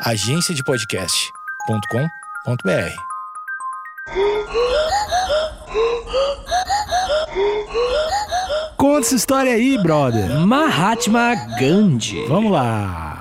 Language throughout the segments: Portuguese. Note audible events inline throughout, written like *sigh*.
agenciadepodcast.com.br. Conta essa história aí, brother. Mahatma Gandhi. Vamos lá.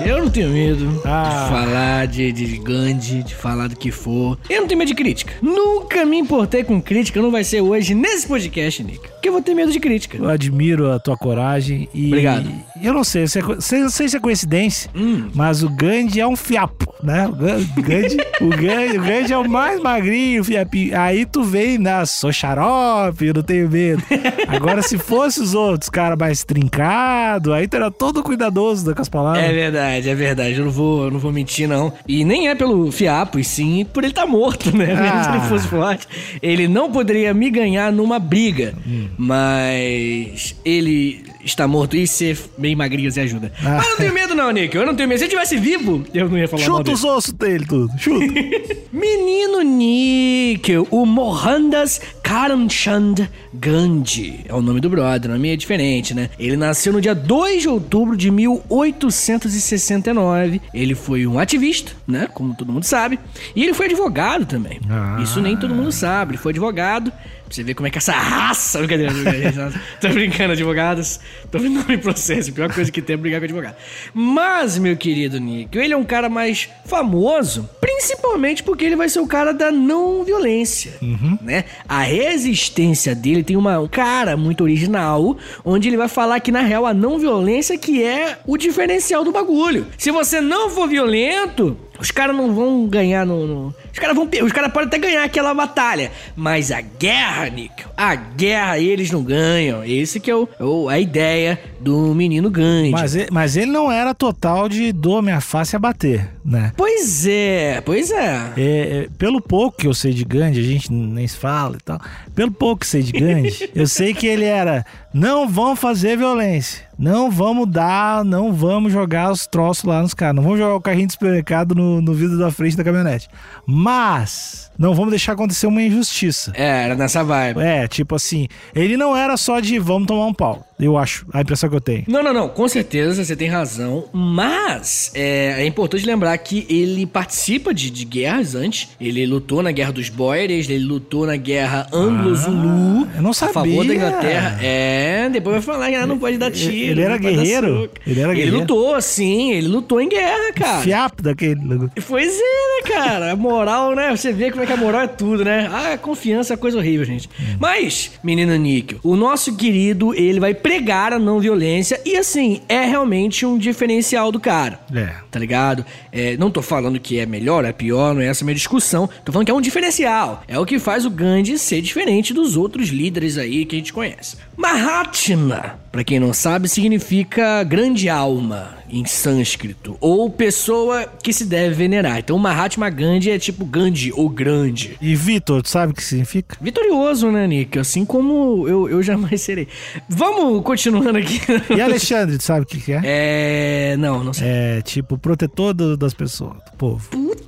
Eu não tenho medo Ah. de falar de, de Gandhi, de falar do que for. Eu não tenho medo de crítica. Nunca me importei com crítica, não vai ser hoje nesse podcast, Nick. Porque eu vou ter medo de crítica. Eu admiro a tua coragem e. Obrigado. Eu não sei, se é sei- não sei se é coincidência, Hum. mas o Gandhi é um fiapo, né? O Gan- Gandhi, o Gandhi, o Gandhi é o mais magrinho, fiapinho. Aí tu vem, né? Sou xarope, eu não tenho medo. Agora, se fosse os outros, cara mais trincado, aí tu era todo cuidadoso com as palavras. É verdade, é verdade. Eu não vou, eu não vou mentir, não. E nem é pelo fiapo, e sim por ele estar morto, né? *laughs* Mesmo se Ah. ele fosse forte, ele não poderia me ganhar numa briga. Mas ele está morto e ser bem magrinho se ajuda. Ah. Mas eu não tenho medo, não, Nick. Eu não tenho medo. Se ele tivesse vivo, eu não ia falar Chuta os ossos dele, tudo. Chuta. *laughs* Menino Níquel, o Mohandas Karamchand Gandhi. É o nome do brother, o nome é diferente, né? Ele nasceu no dia 2 de outubro de 1869. Ele foi um ativista, né? Como todo mundo sabe. E ele foi advogado também. Ah. Isso nem todo mundo sabe. Ele foi advogado. Pra você ver como é que essa raça. Brincadeira, brincadeira. *laughs* Tô brincando, advogados. Tô vendo nome processo. A pior coisa que tem é brigar com advogado. Mas, meu querido Nick, ele é um cara mais famoso, principalmente porque ele vai ser o cara da não violência. Né? A resistência dele tem uma cara muito original, onde ele vai falar que, na real, a não violência que é o diferencial do bagulho. Se você não for violento, os caras não vão ganhar no. no- Os caras vão. Os caras podem até ganhar aquela batalha. Mas a guerra, Nick, a guerra eles não ganham. Esse que é o, é a ideia do menino Gandhi. Mas ele, mas ele não era total de dou minha face a bater, né? Pois é, pois é. É, é, pelo pouco que eu sei de Gandhi, a gente nem se fala e tal. Pelo pouco que sei de Gandhi, *laughs* eu sei que ele era não vão fazer violência. Não vamos dar, não vamos jogar os troços lá nos caras. Não vamos jogar o carrinho de supermercado no, no vidro da frente da caminhonete. Mas não vamos deixar acontecer uma injustiça. É, era nessa vibe. É, tipo assim, ele não era só de vamos tomar um pau. Eu acho, a impressão que eu tenho. Não, não, não, com certeza você tem razão, mas é, é importante lembrar que ele participa de, de guerras antes. Ele lutou na guerra dos Boeres, ele lutou na guerra Anglo-Zulu. eu não A favor sabia. da Inglaterra. É, depois vai falar que ah, não pode dar tiro. ele era guerreiro? Ele era Ele guerreiro? lutou, sim, ele lutou em guerra, cara. Fiapo daquele. Pois é, né, cara? A moral, né? Você vê como é que a moral é tudo, né? Ah, a confiança é coisa horrível, gente. Mas, menina Níquel, o nosso querido, ele vai pregar a não violência e, assim, é realmente um diferencial do cara. É. Tá ligado? É, não tô falando que é melhor, é pior, não é essa minha discussão. Tô falando que é um diferencial. É o que faz o Gandhi ser diferente dos outros líderes aí que a gente conhece. Mahatma, pra quem não sabe, significa grande alma em sânscrito, ou pessoa que se deve venerar. Então, Mahatma Gandhi é tipo Gandhi, ou grande. E Vitor, tu sabe o que significa? Vitorioso, né, Nick? Assim como eu, eu jamais serei. Vamos continuando aqui. E Alexandre, tu sabe o que, que é? É. Não, não sei. É tipo protetor do- das pessoas, do povo. Puta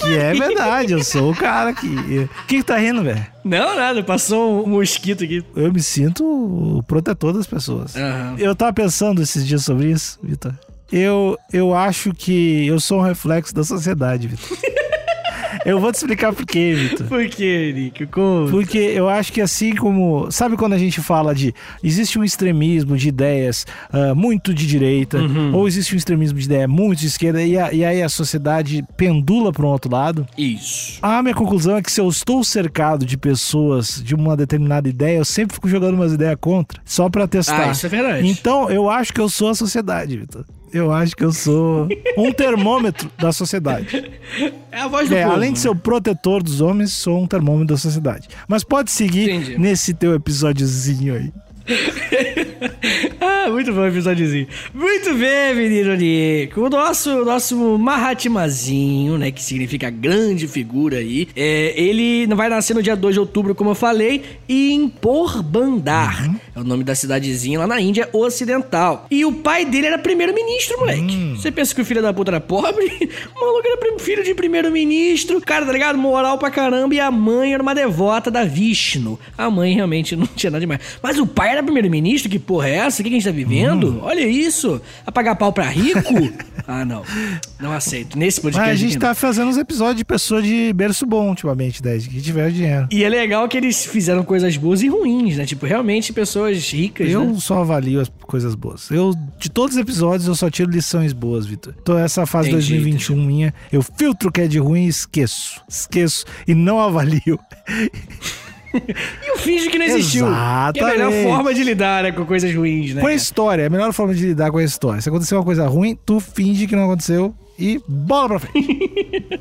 que é verdade, eu sou o cara que. O que, que tá rindo, velho? Não, nada, passou um mosquito aqui. Eu me sinto o protetor das pessoas. Aham. Eu tava pensando esses dias sobre isso, Vitor. Eu, eu acho que eu sou um reflexo da sociedade, Vitor. *laughs* eu vou te explicar por quê, Vitor. Por que, Nick? Como? Porque eu acho que assim como. Sabe quando a gente fala de. Existe um extremismo de ideias ah, muito de direita, ou existe um extremismo de ideia muito de esquerda, e, a- e aí a sociedade pendula para um outro lado? Isso. A minha conclusão é que se eu estou cercado de pessoas de uma determinada ideia, eu sempre fico jogando umas ideias contra, só para testar. Ah, isso é verdade. Então, eu acho que eu sou a sociedade, Vitor. Eu acho que eu sou um termômetro da sociedade. É a voz do É, povo. além de ser o protetor dos homens, sou um termômetro da sociedade. Mas pode seguir Entendi. nesse teu episódiozinho aí. *laughs* ah, muito bom o episódiozinho. Muito bem, menino Nico. O nosso, nosso Mahatmazinho, né, que significa grande figura aí, é, ele vai nascer no dia 2 de outubro, como eu falei, em Porbandar. Uhum. É o nome da cidadezinha lá na Índia Ocidental. E o pai dele era primeiro-ministro, moleque. Uhum. Você pensa que o filho da puta era pobre? *laughs* O maluco era filho de primeiro-ministro. Cara, tá ligado? Moral pra caramba. E a mãe era uma devota da Vishnu. A mãe realmente *laughs* não tinha nada demais. Mas o pai era primeiro-ministro? Que porra é essa? O que a gente tá vivendo? Hum. Olha isso. A pagar pau pra rico? *laughs* ah, não. Não aceito. Nesse podcast. Mas a gente tá fazendo uns episódios de pessoa de berço bom ultimamente, desde que tiver dinheiro. E é legal que eles fizeram coisas boas e ruins, né? Tipo, realmente pessoas ricas. Eu né? só avalio as coisas boas. Eu, de todos os episódios, eu só tiro lições boas, Vitor. Então, essa fase entendi, 2021 entendi. minha, eu filtro o que é de ruim e esqueço. Esqueço e não avalio. *laughs* *laughs* e o finge que não existiu. Exatamente. Que é a melhor forma de lidar né, com coisas ruins, né? Com a história, é a melhor forma de lidar com a história. Se aconteceu uma coisa ruim, tu finge que não aconteceu e bola pra frente.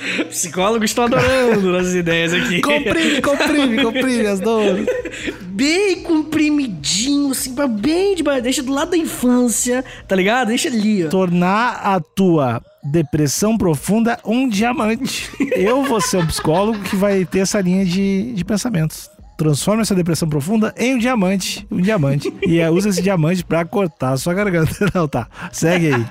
*laughs* Psicólogos estão adorando nossas ideias aqui. Comprime, comprime, comprime as dores. Bem comprimidinho, assim, pra bem de Deixa do lado da infância, tá ligado? Deixa ali, ó. Tornar a tua depressão profunda um diamante. Eu vou ser um psicólogo que vai ter essa linha de, de pensamentos transforma essa depressão profunda em um diamante. Um diamante. e usa esse diamante pra cortar a sua garganta. *laughs* Não, tá. Segue aí.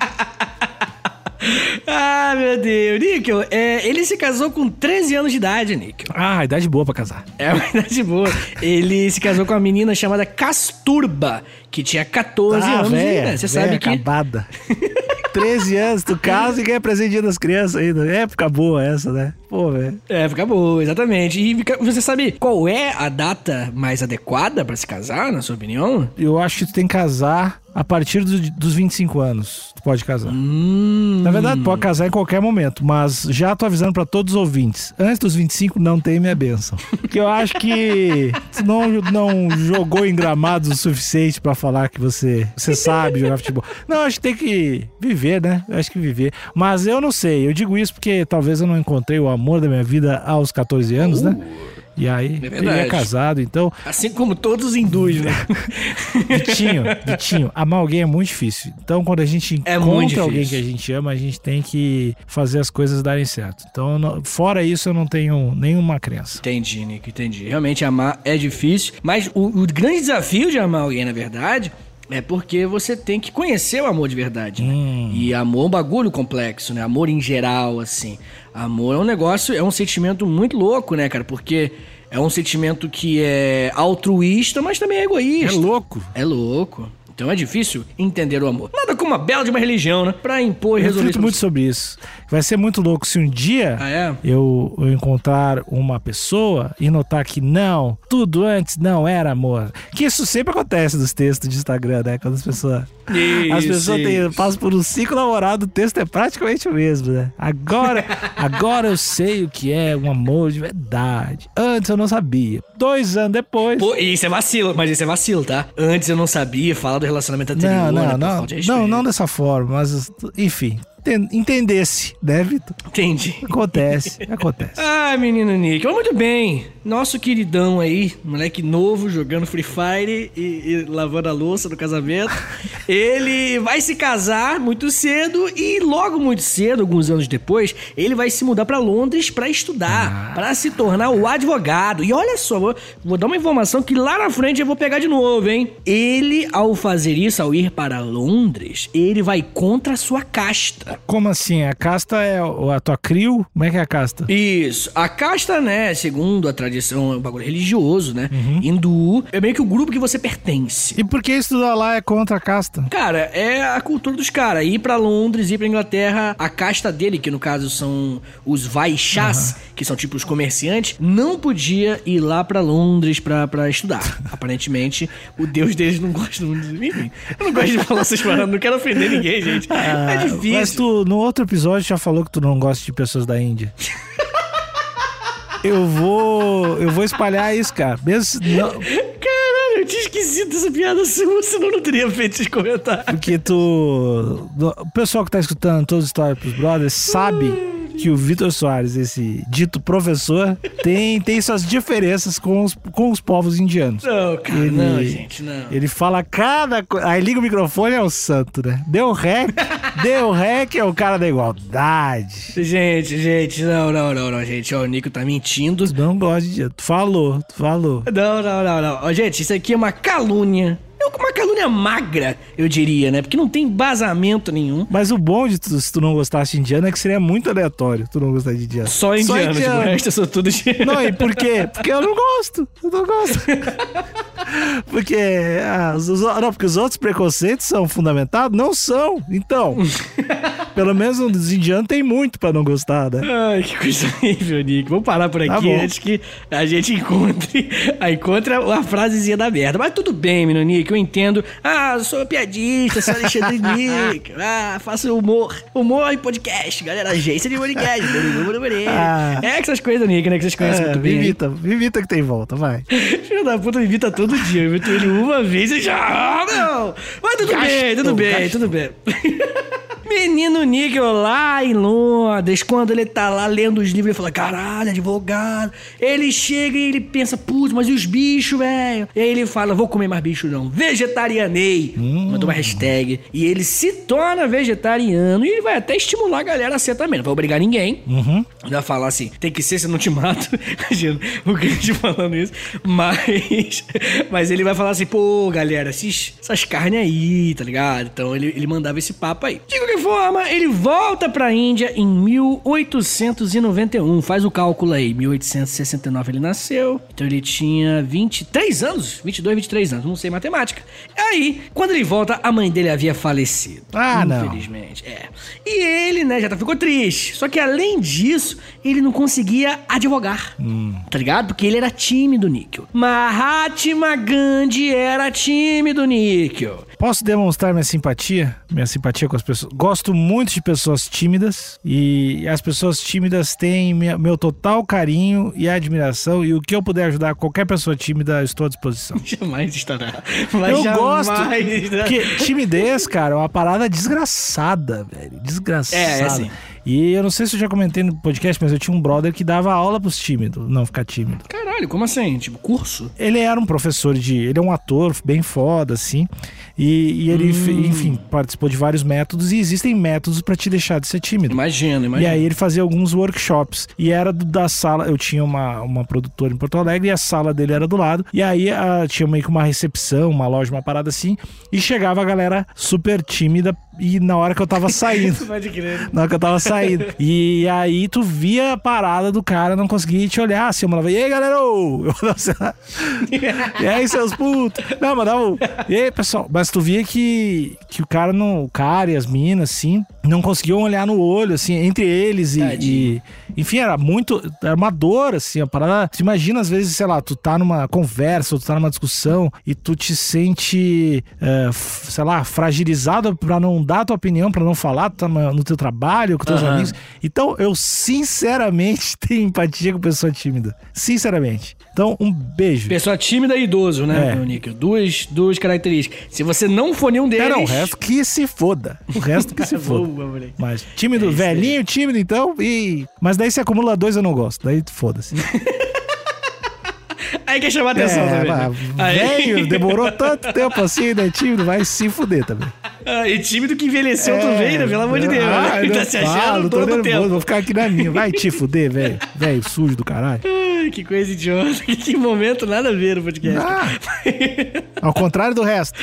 *laughs* ah, meu Deus. Níquel, é, ele se casou com 13 anos de idade, Níquel. Ah, idade boa pra casar. É uma *laughs* idade boa. ele se casou com uma menina chamada Casturba, que tinha 14 ah, anos véia. Você sabe que. Acabada. *laughs* 13 anos, tu casa e ganha presente das crianças ainda. Época boa essa, né? Pô, velho. Época boa, exatamente. E você sabe qual é a data mais adequada para se casar, na sua opinião? Eu acho que tu tem que casar a partir do, dos 25 anos. Tu pode casar. Hum. Na verdade, pode casar em qualquer momento, mas já tô avisando para todos os ouvintes. Antes dos 25, não tem minha benção. Porque eu acho que tu não, não jogou em gramados o suficiente para falar que você, você sabe jogar futebol. Não, acho que tem que viver, né? Eu acho que viver. Mas eu não sei. Eu digo isso porque talvez eu não encontrei o amor da minha vida aos 14 anos, uh. né? E aí, é ele é casado, então. Assim como todos os hindus, né? *laughs* Vitinho, Vitinho, amar alguém é muito difícil. Então, quando a gente é encontra alguém que a gente ama, a gente tem que fazer as coisas darem certo. Então, fora isso, eu não tenho nenhuma crença. Entendi, Nick, entendi. Realmente, amar é difícil, mas o, o grande desafio de amar alguém, na verdade, é porque você tem que conhecer o amor de verdade, né? Hum. E amor é um bagulho complexo, né? Amor em geral, assim. Amor é um negócio, é um sentimento muito louco, né, cara? Porque é um sentimento que é altruísta, mas também é egoísta. É louco. É louco. Então é difícil entender o amor. Nada como uma bela de uma religião, né? Pra impor e resolver Eu muito sobre isso. Vai ser muito louco se um dia ah, é? eu, eu, encontrar uma pessoa e notar que não, tudo antes não era amor. Que isso sempre acontece nos textos de Instagram, né? Quando as pessoas. Isso, as pessoas têm, passam por um ciclo namorado, o texto é praticamente o mesmo, né? Agora, *laughs* agora eu sei o que é um amor de verdade. Antes eu não sabia. Dois anos depois. Pô, isso é vacilo, mas isso é vacilo, tá? Antes eu não sabia, fala do relacionamento anterior. Não, não, né, não. Não, não dessa forma, mas enfim, entendesse, né, Vitor? Entendi. Acontece, *laughs* acontece. Ah, menino Nick. Mas muito bem. Nosso queridão aí, moleque novo, jogando Free Fire e, e lavando a louça no casamento. *laughs* ele vai se casar muito cedo e logo muito cedo, alguns anos depois, ele vai se mudar para Londres para estudar, ah. para se tornar o advogado. E olha só, vou, vou dar uma informação que lá na frente eu vou pegar de novo, hein? Ele, ao fazer isso, ao ir para Londres, ele vai contra a sua casta. Como assim? A casta é a tua crio? Como é que é a casta? Isso. A casta, né, segundo a tradição, é um bagulho religioso, né? Uhum. Hindu. É meio que o grupo que você pertence. E por que estudar lá é contra a casta? Cara, é a cultura dos caras. Ir para Londres, ir pra Inglaterra, a casta dele, que no caso são os Vaixás, uhum. que são tipo os comerciantes, não podia ir lá para Londres pra, pra estudar. *laughs* Aparentemente, o deus deles não gosta muito. Enfim, eu não gosto de falar essas paradas, não quero ofender ninguém, gente. Ah, é difícil tu, no outro episódio, já falou que tu não gosta de pessoas da Índia. eu vou. Eu vou espalhar isso, cara. Mesmo. Não... Caralho, eu tinha esquecido dessa piada sua, senão eu não teria feito esse comentário. Porque tu. O pessoal que tá escutando todas as histórias pros brothers sabe que o Vitor Soares, esse dito professor, tem, tem suas diferenças com os, com os povos indianos. Não, cara, Ele- não, gente, não. Ele fala cada coisa. Aí liga o microfone, é o santo, né? Deu rec, deu rec, é o cara da igualdade. Gente, gente, não, não, não, não, gente. Ó, o Nico tá mentindo. Não gosta de. Tu falou, tu falou. Não, não, não, não. Ó, gente, isso aqui é uma calúnia. Uma calúnia magra, eu diria, né? Porque não tem embasamento nenhum. Mas o bom de tu, se tu não gostasse de indiano é que seria muito aleatório tu não gostar de indiano. Só indiano, tipo, o resto eu sou tudo de... Não, e por quê? Porque eu não gosto. Eu não gosto. *laughs* Porque, ah, os- não, porque os outros preconceitos são fundamentados? Não são. Então, *laughs* pelo menos os indianos tem muito pra não gostar, né? Ai, que coisa horrível, Nick. Vamos parar por aqui Tá antes que a gente encontre *laughs* a, encontre a frasezinha da merda. Mas tudo bem, menino Nick, eu entendo. Ah, eu sou piadista, sou Alexandre *laughs* Nick. Ah, faço humor. Humor e podcast, galera. Agência de podcast. *laughs* Ah. É essas coisas, Nick, né? Que vocês conhecem É, muito bem. imita, me imita que tem volta, vai. Filho da puta me invita todo dia. Eu invito ele uma vez e já. Ah, não! Mas tudo bem, tudo Gastou, bem, gastou. tudo bem. Menino Níquel lá em Londres, quando ele tá lá lendo os livros, ele fala: caralho, advogado. Ele chega e ele pensa: putz, mas e os bichos, velho? E aí ele fala: vou comer mais bicho não. Vegetarianei. Mandou uma hashtag. E ele se torna vegetariano e ele vai até estimular a galera a ser também. Não vai obrigar ninguém. Uhum. Vai falar assim, tem que ser, se não te mato. *laughs* Imagina o Grinch falando isso. Mas. *laughs* Mas ele vai falar assim, pô, galera, esses, essas carnes aí, tá ligado? Então ele, ele mandava esse papo aí. De qualquer forma, ele volta pra Índia em 1891. Faz o cálculo aí. 1869 ele nasceu. Então ele tinha 23 anos. 22, 23 anos. Não sei matemática. Aí, quando ele volta, a mãe dele havia falecido. Ah, não. Infelizmente. É. E ele, né, já tá- ficou triste. Só que além disso, ele não conseguia advogar. Tá ligado? Porque ele era tímido, Níquel. Mahatma Gandhi era tímido, Níquel. Posso demonstrar minha simpatia? Minha simpatia com as pessoas. Gosto muito de pessoas tímidas e as pessoas tímidas têm minha- meu total carinho e admiração. E o que eu puder ajudar qualquer pessoa tímida, eu estou à disposição. *laughs* Jamais estará. Mas eu jamais gosto. estará. Porque timidez, cara, é uma parada desgraçada, velho. Desgraçada. É, é assim. E eu não sei se eu já comentei no podcast, mas eu tinha um brother que dava aula pros tímidos, não ficar tímido. Caralho, como assim? Tipo, curso? Ele era um professor de. Ele é um ator bem foda, assim. E, e ele, fe- enfim, participou de vários métodos. E existem métodos pra te deixar de ser tímido. Imagina, E imagina. aí ele fazia alguns workshops. E era da sala. Eu tinha uma, uma produtora em Porto Alegre e a sala dele era do lado. E aí ah, tinha meio que uma recepção, uma loja, uma parada assim. E chegava a galera super tímida. E na hora que eu tava saindo. *laughs* Pode crer. Na hora que eu tava saindo. E aí tu via a parada do cara, não conseguia te olhar assim. Eu mandava, e aí galera? ô?" *laughs* Eu mandava, e aí, seus putos? Não, mandava. E aí, pessoal? Mas tu via que, que o cara não. O cara e as minas, assim, não conseguiam olhar no olho, assim, entre eles e. E- enfim, era muito. Era uma dor, assim, a parada. Tu imagina, às vezes, sei lá, tu tá numa conversa, ou tu tá numa discussão e tu te sente, é, sei lá, fragilizado pra não dar tua opinião, pra não falar, tu tá no teu trabalho, com teus Aham. amigos. Então, eu sinceramente *laughs* tenho empatia com pessoa tímida. Sinceramente. Então, um beijo. Pessoa tímida e idoso, né, É. meu Níquel? Duas, duas características. Se você não for nenhum deles... Não, o resto que se foda. O resto que *laughs* se foda. Boa, moleque. Mas tímido, É isso aí. velhinho, tímido, então. E... Mas daí se acumula dois, eu não gosto. Daí foda-se. *laughs* Aí quer chamar atenção É, também. né? mas Aí- velho, demorou tanto tempo assim, né? Tímido, vai se fuder também. Ah, e tímido que envelheceu também, né? Pelo amor de Deus. Ah, né? *laughs* tá se achando falo, todo o nervoso, tempo. vou ficar aqui na minha. Vai te fuder, velho. Velho, sujo do caralho. Que coisa idiota. *laughs* Que momento nada a ver no podcast. Ah, *laughs* ao contrário do resto.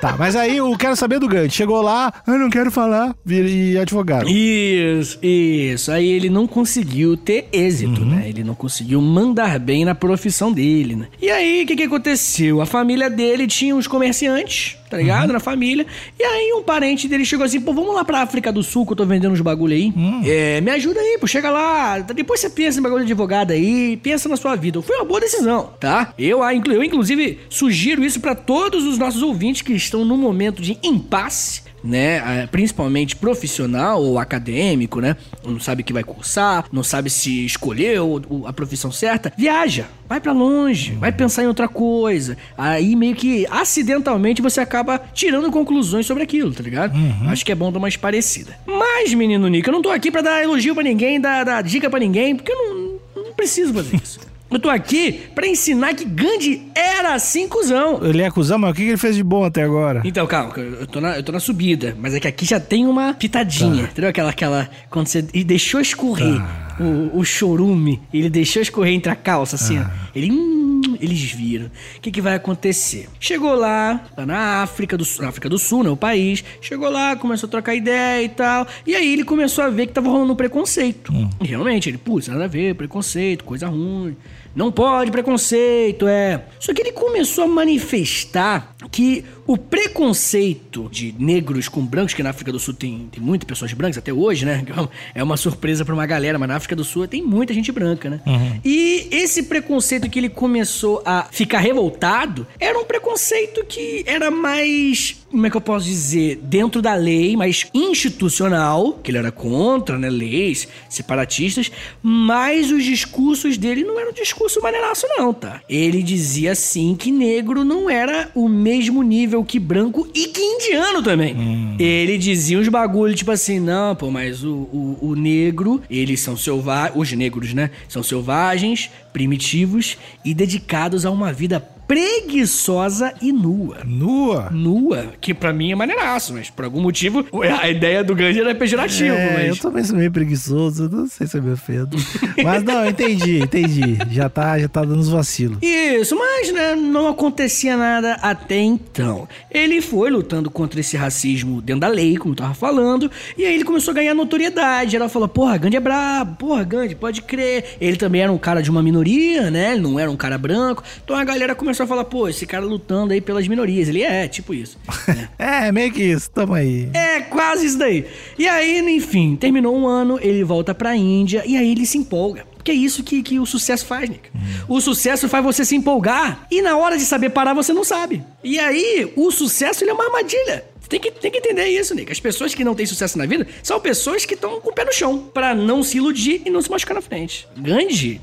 Tá, mas aí eu quero saber do Gandhi. Chegou lá, eu não quero falar, e advogado. Isso, isso. Aí ele não conseguiu ter êxito, Uhum. né? Ele não conseguiu mandar bem na profissão dele, né? E aí, o que que aconteceu? A família dele tinha uns comerciantes, tá ligado? Uhum. Na família. E aí, um parente dele chegou assim, pô, vamos lá pra África do Sul que eu tô vendendo uns bagulho aí. Hum. É, me ajuda aí, pô, chega lá. Depois você pensa em bagulho de advogado aí, pensa na sua vida. Foi uma boa decisão, tá? Eu, ah, eu inclusive, sugiro isso pra todos os nossos ouvintes que estão num momento de impasse. Né, principalmente profissional ou acadêmico, né, não sabe o que vai cursar, não sabe se escolheu a profissão certa, viaja, vai para longe, vai pensar em outra coisa. Aí meio que acidentalmente você acaba tirando conclusões sobre aquilo, tá ligado? Uhum. Acho que é bom dar uma parecida. Mas, menino Nick, eu não tô aqui para dar elogio para ninguém, dar, dar dica para ninguém, porque eu não, não preciso fazer isso. *laughs* Eu tô aqui pra ensinar que Gandhi era assim, cuzão. Ele é cuzão, mas o que ele fez de bom até agora? Então, calma, eu tô na, eu tô na subida, mas é que aqui já tem uma pitadinha, tá. entendeu? Aquela, aquela, quando você e deixou escorrer tá. o, o chorume, ele deixou escorrer entre a calça, assim, ah. ó. Ele, hum, eles viram. O que, que vai acontecer? Chegou lá, lá na África do, na África do Sul, né, o país, chegou lá, começou a trocar ideia e tal, e aí ele começou a ver que tava rolando um preconceito. Hum. E realmente, ele, putz, nada a ver, preconceito, coisa ruim. Não pode preconceito, é. Só que ele começou a manifestar que o preconceito de negros com brancos, que na África do Sul tem, tem muitas pessoas brancas até hoje, né? *laughs* É uma surpresa para uma galera, mas na África do Sul tem muita gente branca, né? Uhum. E esse preconceito que ele começou a ficar revoltado era um preconceito que era mais, como é que eu posso dizer, dentro da lei, mais institucional, que ele era contra, né? Leis separatistas, mas os discursos dele não eram discurso maneiraço, não, tá? Ele dizia assim que negro não era o mesmo nível nível que branco e que indiano também. Hum. Ele dizia uns bagulho, tipo assim, não, pô, mas o, o, o negro, eles são selvagens, os negros, né? São selvagens, primitivos e dedicados a uma vida preguiçosa e nua. Nua? Nua, que para mim é maneiraço, mas por algum motivo *laughs* a ideia do Gandhi era pejorativo. É, mas... Eu também sou meio preguiçoso, não sei se eu me ofendo. *laughs* mas não, entendi, entendi. Já tá, já tá dando os vacilos. Isso, mas né, não acontecia nada até então. Ele foi lutando contra esse racismo dentro da lei, como eu tava falando, e aí ele começou a ganhar notoriedade. Ela falou, porra, Gandhi é brabo, porra, Gandhi, pode crer. Ele também era um cara de uma minoria, né? Ele não era um cara branco. Então a galera começou começou a falar, pô, esse cara lutando aí pelas minorias. Ele é, tipo isso. *laughs* É, meio que isso, tamo aí. É, quase isso daí. E aí, enfim, terminou um ano, ele volta pra Índia e aí ele se empolga. Porque é isso que, que o sucesso faz, Nick. Hum. O sucesso faz você se empolgar e na hora de saber parar você não sabe. E aí, o sucesso ele é uma armadilha. Tem que, tem que entender isso, Nick. As pessoas que não têm sucesso na vida são pessoas que estão com o pé no chão para não se iludir e não se machucar na frente. Gandhi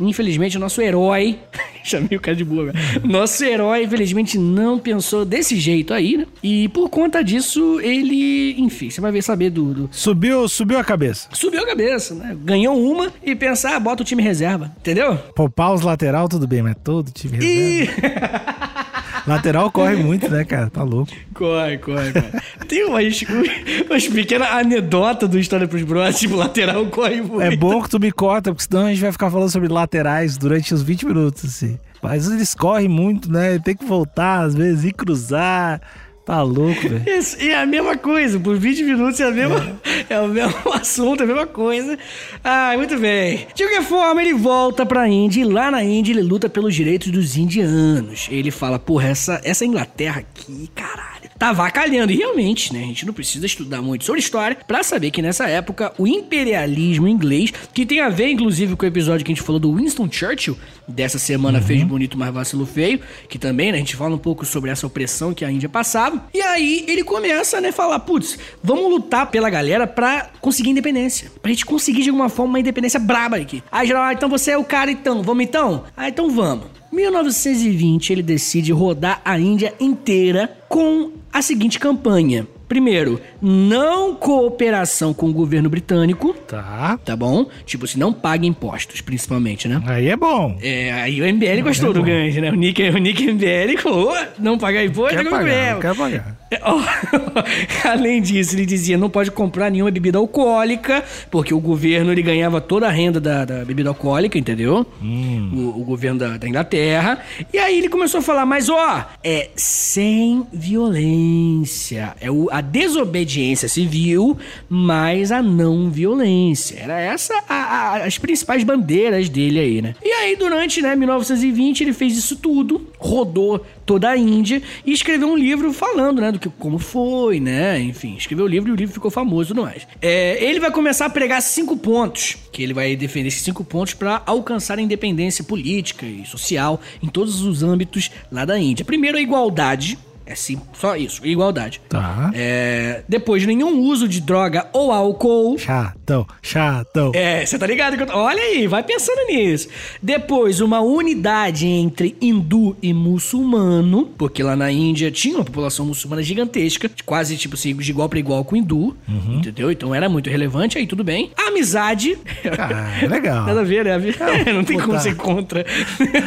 Infelizmente, o nosso herói. *laughs* Chamei o cara de boa. Nosso herói, infelizmente, não pensou desse jeito aí, né? E por conta disso, ele. Enfim, você vai ver saber do. do... Subiu, subiu a cabeça. Subiu a cabeça, né? Ganhou uma e pensar, ah, bota o time reserva. Entendeu? Poupar os lateral, tudo bem, mas todo time reserva. E... *laughs* Lateral corre muito, né, cara? Tá louco. Corre, corre, cara. Tem umas, umas pequenas anedotas do História pros Bros, tipo, lateral corre muito. É bom que tu me corta, porque senão a gente vai ficar falando sobre laterais durante os 20 minutos, assim. Mas eles correm muito, né? Tem que voltar, às vezes, ir cruzar. Tá louco, velho. E é a mesma coisa, por 20 minutos é, a mesma, é. é o mesmo *laughs* assunto, é a mesma coisa. Ah, muito bem. De qualquer forma, ele volta pra Índia e lá na Índia ele luta pelos direitos dos indianos. Ele fala, porra, essa, essa Inglaterra aqui, caralho tá vacalhando. E realmente, né, a gente não precisa estudar muito sobre história para saber que nessa época o imperialismo inglês, que tem a ver inclusive com o episódio que a gente falou do Winston Churchill, dessa semana uhum. fez bonito, mas vacilo feio, que também, né, a gente fala um pouco sobre essa opressão que a Índia passava. E aí ele começa, né, falar, putz, vamos lutar pela galera pra conseguir independência. Pra gente conseguir de alguma forma uma independência braba aqui. Aí geral, ah, então você é o cara então, vamos então? Ah, então vamos. 1920 ele decide rodar a Índia inteira com a seguinte campanha: Primeiro, não cooperação com o governo britânico. Tá. Tá bom? Tipo, se não paga impostos, principalmente, né? Aí é bom. É, aí o MBL gostou é do ganho, né? O Nick, o Nick MBL falou, não pagar imposto quer é pagar, não quer pagar. *laughs* Além disso, ele dizia não pode comprar nenhuma bebida alcoólica, porque o governo ele ganhava toda a renda da, da bebida alcoólica, entendeu? Hum. O, o, governo da, da, Inglaterra. E aí ele começou a falar, mas ó, é sem violência. É o, a desobediência civil, mas a não violência. Era essa a, a, as principais bandeiras dele aí, né? E aí, durante né, 1920, ele fez isso tudo, rodou toda a Índia e escreveu um livro falando, né, do que como foi, né, enfim, escreveu o livro e o livro ficou famoso tudo mais. É, ele vai começar a pregar cinco pontos, que ele vai defender esses cinco pontos para alcançar a independência política e social em todos os âmbitos lá da Índia. Primeiro, a igualdade É sim, só isso, igualdade. Tá. É, depois, nenhum uso de droga ou álcool. Chatão, chatão. É, você tá ligado? que eu tô- Olha aí, vai pensando nisso. Depois, uma unidade entre hindu e muçulmano, porque lá na Índia tinha uma população muçulmana gigantesca, quase tipo assim, de igual pra igual com hindu, entendeu? Então era muito relevante, aí tudo bem. Amizade. Ah, legal. Nada a ver, né? *laughs* Não tem como ser contra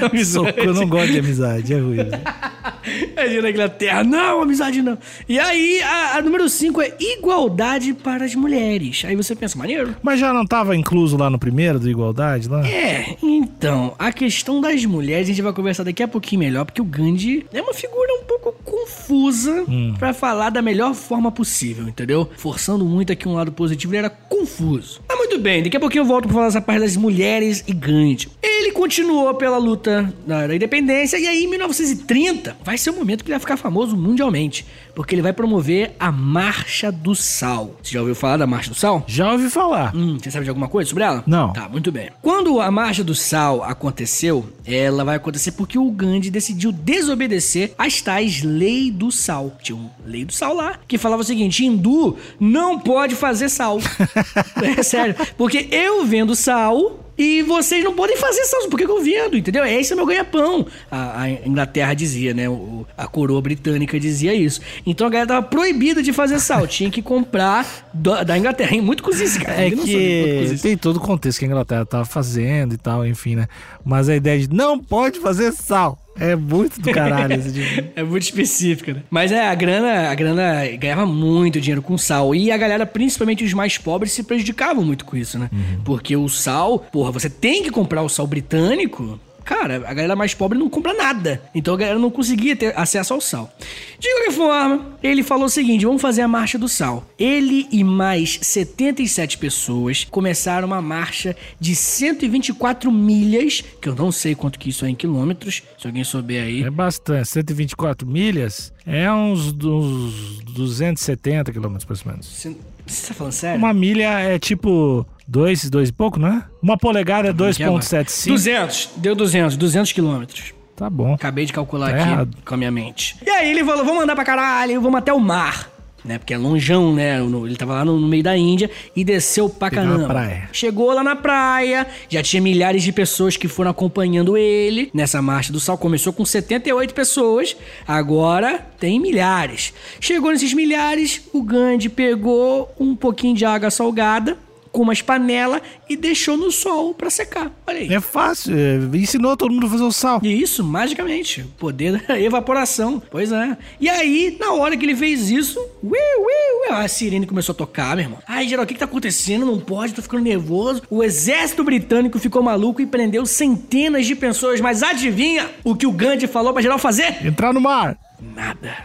amizade. eu não gosto de amizade, é ruim. *laughs* Imagina na Inglaterra, não, amizade não. E aí, a, a número 5 é igualdade para as mulheres. Aí você pensa, maneiro? Mas já não tava incluso lá no primeiro do Igualdade, lá? É, então, a questão das mulheres a gente vai conversar daqui a pouquinho melhor, porque o Gandhi é uma figura um pouco confusa pra falar da melhor forma possível, entendeu? Forçando muito aqui um lado positivo, ele era confuso. Mas muito bem, daqui a pouquinho eu volto pra falar essa parte das mulheres e Gandhi. Ele continuou pela luta da independência e aí em 1930 vai ser o momento que ele vai ficar famoso mundialmente, porque ele vai promover a Marcha do Sal. Você já ouviu falar da Marcha do Sal? Já ouvi falar. Hum, você sabe de alguma coisa sobre ela? Não. Tá, muito bem. Quando a Marcha do Sal aconteceu, ela vai acontecer porque o Gandhi decidiu desobedecer às tais leis do sal. Tinha um lei do sal lá que falava o seguinte: hindu não pode fazer sal. *laughs* é sério. Porque eu vendo sal. E vocês não podem fazer sal, por que que eu vendo, entendeu? Esse é meu ganha-pão. A, a Inglaterra dizia, né? O- a coroa britânica dizia isso. Então a galera tava proibida de fazer sal. *laughs* Tinha que comprar do- da Inglaterra. É muito cozice, cara. É que tem todo o contexto que a Inglaterra tava fazendo e tal, enfim, né? Mas a ideia de não pode fazer sal é muito do caralho. esse. *laughs* É muito específica, né? Mas é, a grana, a grana ganhava muito dinheiro com sal. E a galera, principalmente os mais pobres, se prejudicavam muito com isso, né? Porque o sal, porra, você tem que comprar o sal britânico. Cara, a galera mais pobre não compra nada. Então a galera não conseguia ter acesso ao sal. De qualquer forma, ele falou o seguinte: vamos fazer a marcha do sal. Ele e mais 77 pessoas começaram uma marcha de 124 milhas, que eu não sei quanto que isso é em quilômetros. Se alguém souber aí. É bastante. 124 milhas é uns, uns 270 quilômetros, mais ou menos. Você tá falando sério? Uma milha é tipo dois, dois e pouco, não é? Uma polegada é 2,75. 200. Deu 200. 200 quilômetros. Tá bom. Acabei de calcular Tá aqui errado. com a minha mente. E aí ele falou, vamos andar pra caralho, vamos até o mar. Né? Porque é longeão, né? Ele tava lá no, meio da Índia e desceu pra caramba. praia. Chegou lá na praia, já tinha milhares de pessoas que foram acompanhando ele nessa marcha do sal. Começou com 78 pessoas, agora tem milhares. Chegou nesses milhares, o Gandhi pegou um pouquinho de água salgada com umas panelas e deixou no sol pra secar. Olha aí. É fácil. é, ensinou todo mundo a fazer o sal. E isso, magicamente, o poder da *laughs* evaporação. Pois é. E aí, na hora que ele fez isso, ui, ui, ui, a sirene começou a tocar, meu irmão. Ai, geral, o que, que tá acontecendo? Não pode, tô ficando nervoso. O exército britânico ficou maluco e prendeu centenas de pessoas. Mas adivinha o que o Gandhi falou pra geral fazer? Entrar no mar. Nada.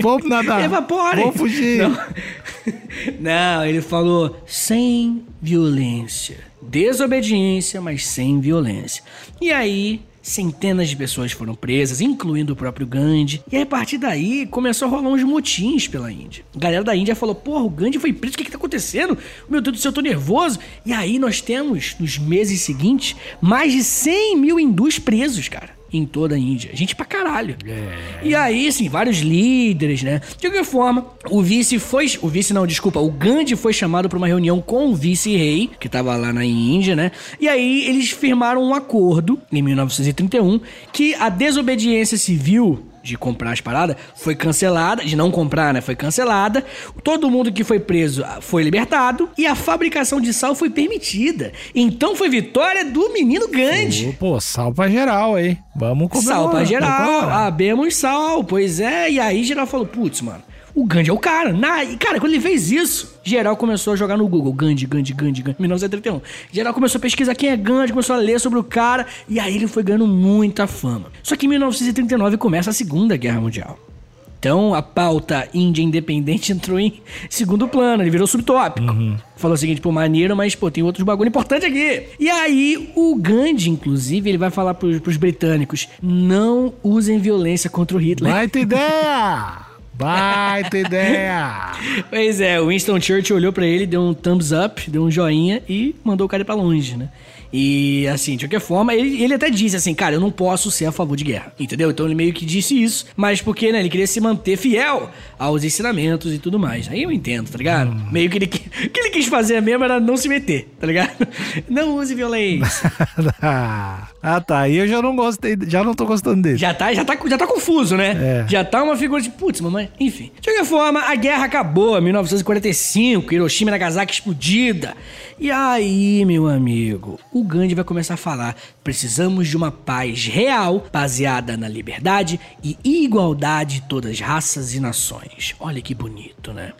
Vamos nadar. *laughs* Evaporem. Vamos fugir. Não. *laughs* Não, ele falou sem violência. Desobediência, mas sem violência. E aí, centenas de pessoas foram presas, incluindo o próprio Gandhi. E aí, a partir daí, começou a rolar uns motins pela Índia. A galera da Índia falou: Porra, o Gandhi foi preso, o que, que tá acontecendo? Meu Deus do céu, eu tô nervoso. E aí, nós temos, nos meses seguintes, mais de 100 mil hindus presos, cara em toda a Índia. Gente pra caralho. E aí, assim, vários líderes, né? De qualquer forma, o vice foi. O vice não, desculpa. O Gandhi foi chamado para uma reunião com o vice-rei, que tava lá na Índia, né? E aí eles firmaram um acordo, em 1931, que a desobediência civil de comprar as paradas foi cancelada, de não comprar, né? Foi cancelada. Todo mundo que foi preso ah, foi libertado e a fabricação de sal foi permitida. Então foi vitória do menino Gandhi. Pô, sal pra geral aí. Vamos comemorar. Sal pra geral, abemos sal, pois é. E aí geral falou, putz, mano, o Gandhi é o cara. Na, e cara, quando ele fez isso, geral começou a jogar no Google, Gandhi, Gandhi, Gandhi, Gandhi, 1931. Geral começou a pesquisar quem é Gandhi, começou a ler sobre o cara, e aí ele foi ganhando muita fama. Só que em 1939 começa a Segunda Guerra Mundial. Então a pauta Índia independente *laughs* entrou em segundo plano, ele virou subtópico. Falou o seguinte, pô, maneiro, mas pô, tem outros bagulho importante aqui. E aí o Gandhi, inclusive, ele vai falar pros, pros britânicos: não usem violência contra o Hitler. Baita ideia! *laughs* Baita ideia! Pois é, o Winston Churchill olhou pra ele, deu um thumbs up, deu um joinha e mandou o cara pra longe, né? E assim, de qualquer forma, ele, ele até disse assim, cara, eu não posso ser a favor de guerra, entendeu? Então ele meio que disse isso, mas porque, né, ele queria se manter fiel aos ensinamentos e tudo mais. Aí eu entendo, tá ligado? Hum. Meio que ele, que- o *laughs* que ele quis fazer mesmo era não se meter, tá ligado? *laughs* Não use violência. *laughs* ah, tá. Aí eu já não gostei, já não tô gostando dele. Já tá, já tá, já tá confuso, né? É. Já tá uma figura de putz, mamãe. Enfim. De qualquer forma, a guerra acabou em 1945, Hiroshima e Nagasaki explodida. E aí, meu amigo, o Gandhi vai começar a falar: precisamos de uma paz real, baseada na liberdade e igualdade de todas as raças e nações. Olha que bonito, né?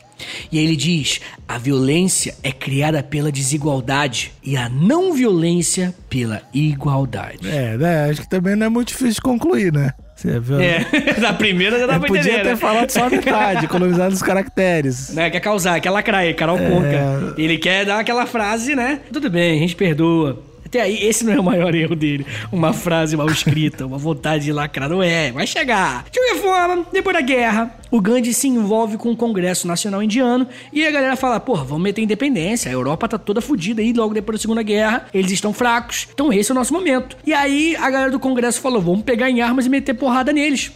E ele diz: a violência é criada pela desigualdade e a não violência pela igualdade. É, né? Acho que também não é muito difícil concluir, né? Você viu? É, *laughs* na primeira já dá pra podia entender. ter né? falado só a metade, *laughs* economizado os caracteres. né, quer causar, quer lacrar aí, Carol É. Conca. Ele quer dar aquela frase, né? Tudo bem, a gente perdoa. Até aí, esse não é o maior erro dele. Uma frase mal escrita, uma vontade de lacrar. Não é, vai chegar. De qualquer forma, depois da guerra, o Gandhi se envolve com o Congresso Nacional Indiano e a galera fala: porra, vamos meter independência. A Europa tá toda fodida aí logo depois da Segunda Guerra. Eles estão fracos. Então esse é o nosso momento. E aí a galera do Congresso falou: vamos pegar em armas e meter porrada neles.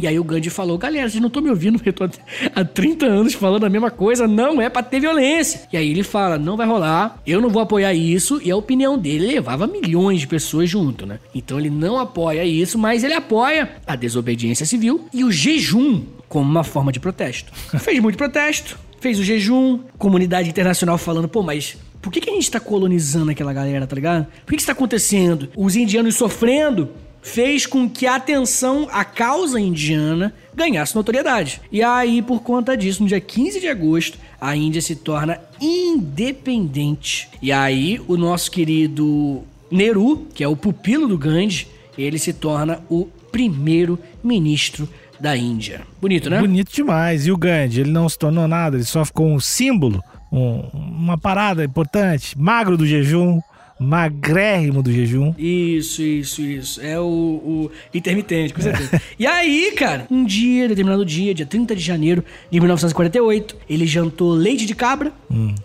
E aí o Gandhi falou: galera, vocês não estão me ouvindo? *laughs* Eu tô há 30 anos falando a mesma coisa. Não é pra ter violência. E aí ele fala: não vai rolar, eu não vou apoiar isso. E a opinião dele levava milhões de pessoas junto, né? Então ele não apoia isso, mas ele apoia a desobediência civil e o jejum como uma forma de protesto. Fez muito protesto, fez o jejum, comunidade internacional falando, pô, mas por que, que a gente tá colonizando aquela galera, tá ligado? Por que, que isso tá acontecendo? Os indianos sofrendo fez com que a atenção à causa indiana ganhasse notoriedade. E aí, por conta disso, no dia 15 de agosto, a Índia se torna independente. E aí, o nosso querido Nehru, que é o pupilo do Gandhi, ele se torna o primeiro ministro da Índia. Bonito, né? Bonito demais. E o Gandhi, ele não se tornou nada, ele só ficou um símbolo, um- uma parada importante, magro do jejum, magrérrimo do jejum. Isso, isso, isso. É o, o intermitente, com certeza. *laughs* e aí, cara, um dia, determinado dia, dia 30 de janeiro de 1948, ele jantou leite de cabra,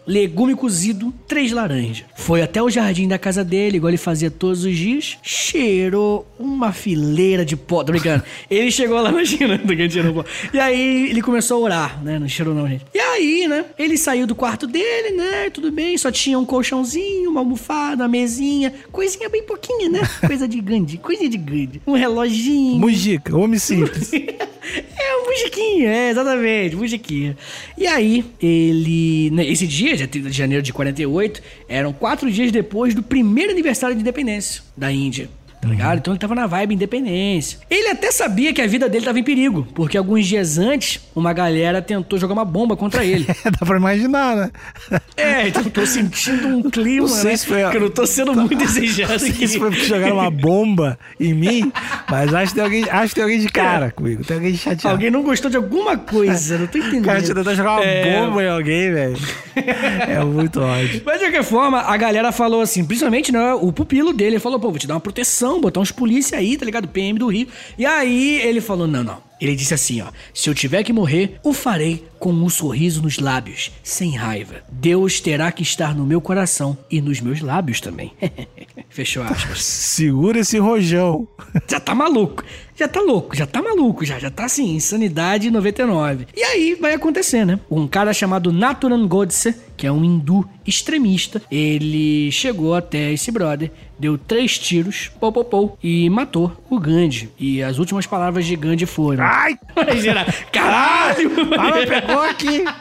legume cozido, três laranjas. Foi até o jardim da casa dele, igual ele fazia todos os dias, cheirou uma fileira de pó. Tô brincando. *laughs* ele chegou lá, *laughs* imagina, do que cheirou pó. E aí ele começou a orar, né? Não cheirou não, gente. E aí, né? Ele saiu do quarto dele, né? Tudo bem, só tinha um colchãozinho, uma almofada, uma mesinha, coisinha bem pouquinha, né? *laughs* Coisa de grande, coisinha de grande. Um reloginho. Mujica, homem *laughs* simples. É, um mujiquinho, é, exatamente, mujiquinho. E aí, ele. né, Esse dia, dia 30 de janeiro de 48, eram quatro dias depois do primeiro aniversário de independência da Índia. Tá ligado? Então ele tava na vibe independência. Ele até sabia que a vida dele tava em perigo, porque alguns dias antes, uma galera tentou jogar uma bomba contra ele. *laughs* Dá pra imaginar, né? É, então eu tô sentindo um *laughs* clima, Não sei né? se foi a- Que eu não tô sendo muito desejado Não sei aqui. se foi porque jogaram uma bomba em mim, mas acho que tem alguém, acho que tem alguém de cara comigo. Tem alguém chateado. Alguém não gostou de alguma coisa, não tô entendendo. O cara te tentar jogar uma É, bomba em alguém, velho. *laughs* É muito ódio. Mas de qualquer forma, a galera falou assim, principalmente né, o pupilo dele, ele falou, pô, vou te dar uma proteção, botar uns polícia aí, tá ligado? PM do Rio. E aí ele falou, não, não. Ele disse assim, ó, se eu tiver que morrer, o farei com um sorriso nos lábios, sem raiva. Deus terá que estar no meu coração e nos meus lábios também. *laughs* Fechou aspas. Segura esse rojão. *laughs* Já tá maluco. Já tá louco, já tá maluco, já, já tá assim, insanidade 99. E aí vai acontecer, né? Um cara chamado Naturan Godse, que é um hindu extremista, ele chegou até esse brother, deu três tiros, pou, pou, pou, e matou o Gandhi. E as últimas palavras de Gandhi foram... Ai! Caralho! Mas pegou aqui! *laughs*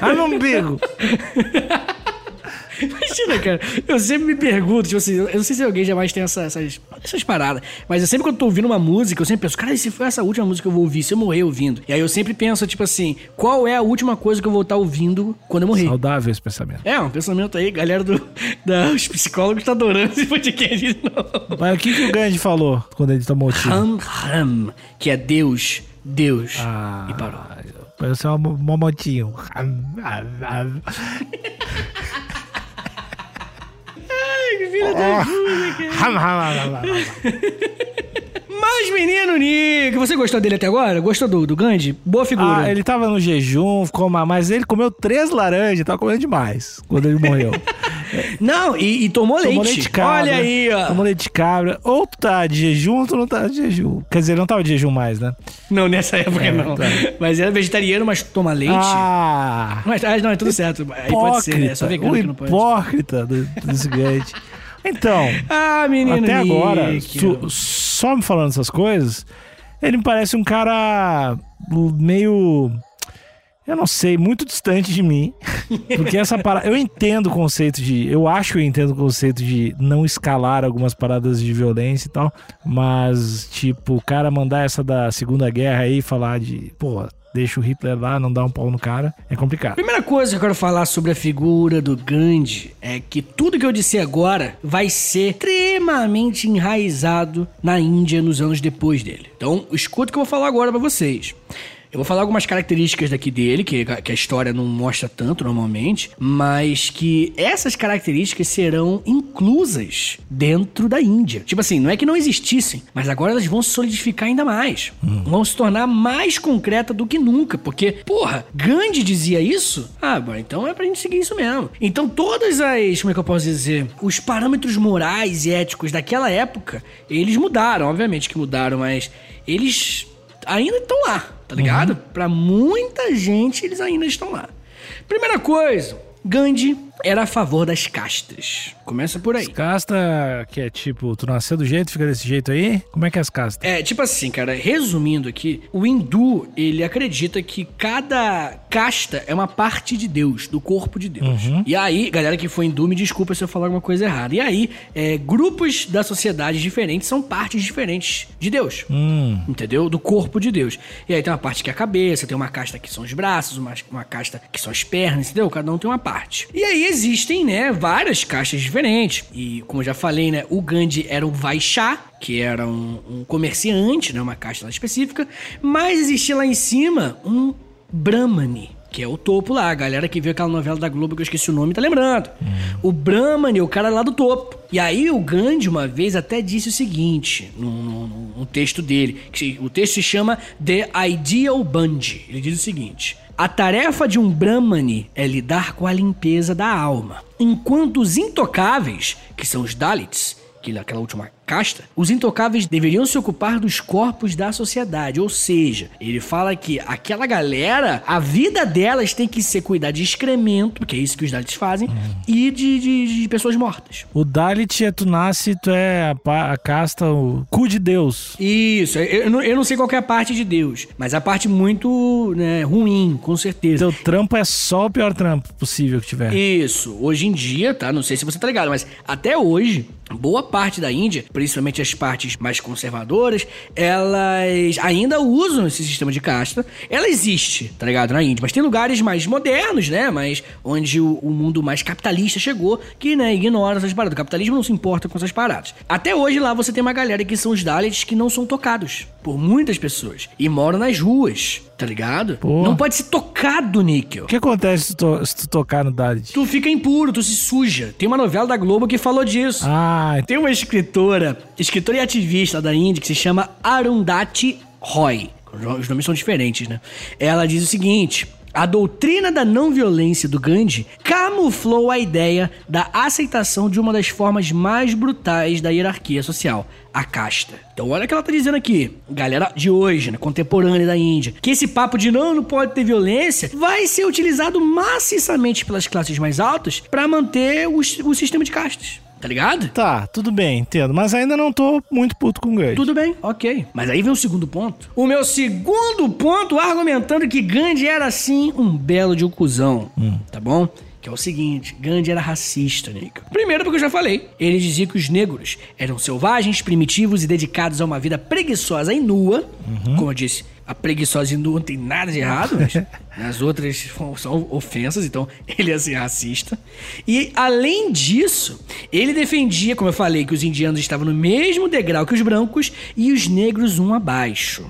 Ah, no umbigo! Imagina, cara. Eu sempre me pergunto, tipo assim, eu não sei se alguém jamais tem essa- essas, essas paradas, mas eu sempre quando tô ouvindo uma música, eu sempre penso, cara, e se foi essa última música que eu vou ouvir, se eu morrer ouvindo? E aí eu sempre penso, tipo assim, qual é a última coisa que eu vou estar ouvindo quando eu morrer? Saudável esse pensamento. É, um pensamento aí, galera do, da, os psicólogos tá adorando esse podcast de novo. Mas o que, que o Gandhi falou quando ele tomou o tiro? Ham Ham, que é Deus, Deus. Ah, E parou. Parece uma, uma motinho. Ai, que filha da puta, *laughs* cara. *laughs* Mas, menino Nick, você gostou dele até agora? Gostou do, do Gandhi? Boa figura. Ah, ele tava no jejum, ficou mas ele comeu três laranjas, tava comendo demais quando ele morreu. *laughs* *laughs* Não, e, e tomou, Tomou leite. leite de cabra. Olha aí, ó. Tomou leite de cabra. Ou tu tá de jejum ou tu não tá de jejum. Quer dizer, não tava de jejum mais, né? Não, nessa época É, não. tá. Mas era vegetariano, mas toma leite. Ah! Mas, ah, não, é tudo certo. Aí pode ser, né? É só vegano o que não pode. hipócrita do, do gigante. Então, Ah, menino até Nick. agora, su- só me falando essas coisas, ele me parece um cara meio. Eu não sei, muito distante de mim. *laughs* Porque essa parada. Eu entendo o conceito de. Eu acho que eu entendo o conceito de não escalar algumas paradas de violência e tal. Mas, tipo, o cara mandar essa da Segunda Guerra aí e falar de. Pô, deixa o Hitler lá, não dá um pau no cara. É complicado. Primeira coisa que eu quero falar sobre a figura do Gandhi é que tudo que eu disse agora vai ser extremamente enraizado na Índia nos anos depois dele. Então, escuta o que eu vou falar agora pra vocês. Eu vou falar algumas características daqui dele, que, que a história não mostra tanto normalmente, mas que essas características serão inclusas dentro da Índia. Tipo assim, não é que não existissem, mas agora elas vão se solidificar ainda mais. Vão se tornar mais concreta do que nunca, porque, porra, Gandhi dizia isso? Ah, bom, então é pra gente seguir isso mesmo. Então todas as, como é que eu posso dizer, os parâmetros morais e éticos daquela época, eles mudaram, obviamente que mudaram, mas eles ainda estão lá, tá ligado? Pra muita gente eles ainda estão lá. Primeira coisa, Gandhi era a favor das castas. Começa por aí. Casta, que é tipo, tu nasceu do jeito, fica desse jeito aí? Como é que é as castas? É, tipo assim, cara, resumindo aqui, o hindu, ele acredita que cada casta é uma parte de Deus, do corpo de Deus. E aí, galera que foi hindu, me desculpa se eu falar alguma coisa errada. E aí, é, grupos da sociedade diferentes são partes diferentes de Deus. Hum. Entendeu? Do corpo de Deus. E aí tem uma parte que é a cabeça, tem uma casta que são os braços, uma, uma casta que são as pernas, entendeu? Cada um tem uma parte. E aí existem, né, várias castas diferentes. E como eu já falei, né, o Gandhi era um Vaishya, que era um, um comerciante, né, uma casta lá específica. Mas existia lá em cima um Brahmani. Que é o topo lá, a galera que viu aquela novela da Globo que eu esqueci o nome, tá lembrando. O Brahmani, o cara lá do topo. E aí o Gandhi, uma vez, até disse o seguinte, num, num- num texto dele, que o texto se chama The Ideal Bandi. Ele diz o seguinte: A tarefa de um Brahmani é lidar com a limpeza da alma, enquanto os intocáveis, que são os Dalits, que é aquela última casta, os intocáveis deveriam se ocupar dos corpos da sociedade. Ou seja, ele fala que aquela galera, a vida delas tem que ser cuidar de excremento, porque é isso que os Dalits fazem, e de, de- de pessoas mortas. O Dalit é tu nasce, tu é a, a casta, o cu de Deus. Isso, eu, eu não, eu não sei qual que é a parte de Deus, mas a parte muito né, ruim, com certeza. Teu trampo é só o pior trampo possível que tiver. Isso, hoje em dia, tá? Não sei se você tá ligado, mas até hoje, boa parte da Índia, principalmente as partes mais conservadoras, elas ainda usam esse sistema de casta. Ela existe, tá ligado? Na Índia, mas tem lugares mais modernos, né? Mas onde o, o mundo mais capitalista chegou, que, né, ignora essas paradas. O capitalismo não se importa com essas paradas. Até hoje lá você tem uma galera que são os Dalits que não são tocados por muitas pessoas e moram nas ruas, tá ligado? Pô. Não pode ser tocado, Níquel. O que acontece se tu, se tu tocar no Dalit? Tu fica impuro, tu se suja. Tem uma novela da Globo que falou disso. Ah, Tem uma escritora, escritora e ativista da Índia que se chama Arundhati Roy. Os nomes são diferentes, né? Ela diz o seguinte: a doutrina da não violência do Gandhi camuflou a ideia da aceitação de uma das formas mais brutais da hierarquia social, a casta. Então olha o que ela tá dizendo aqui, galera de hoje, né, contemporânea da Índia, que esse papo de não, não pode ter violência vai ser utilizado maciçamente pelas classes mais altas para manter o, o sistema de castas. Tá ligado? tá, tudo bem, entendo. Mas ainda não tô muito puto com o Gandhi. Tudo bem, ok. Mas aí vem o segundo ponto. O meu segundo ponto argumentando que Gandhi era sim um belo de um cuzão. Tá bom? Que é o seguinte, Gandhi era racista, Nico. Primeiro porque eu já falei. Ele dizia que os negros eram selvagens, primitivos e dedicados a uma vida preguiçosa e nua. Como eu disse, a preguiçosa e nua não tem nada de errado, mas *laughs* as outras são- ofensas, então ele ia ser racista. E além disso, ele defendia, como eu falei, que os indianos estavam no mesmo degrau que os brancos e os negros um abaixo.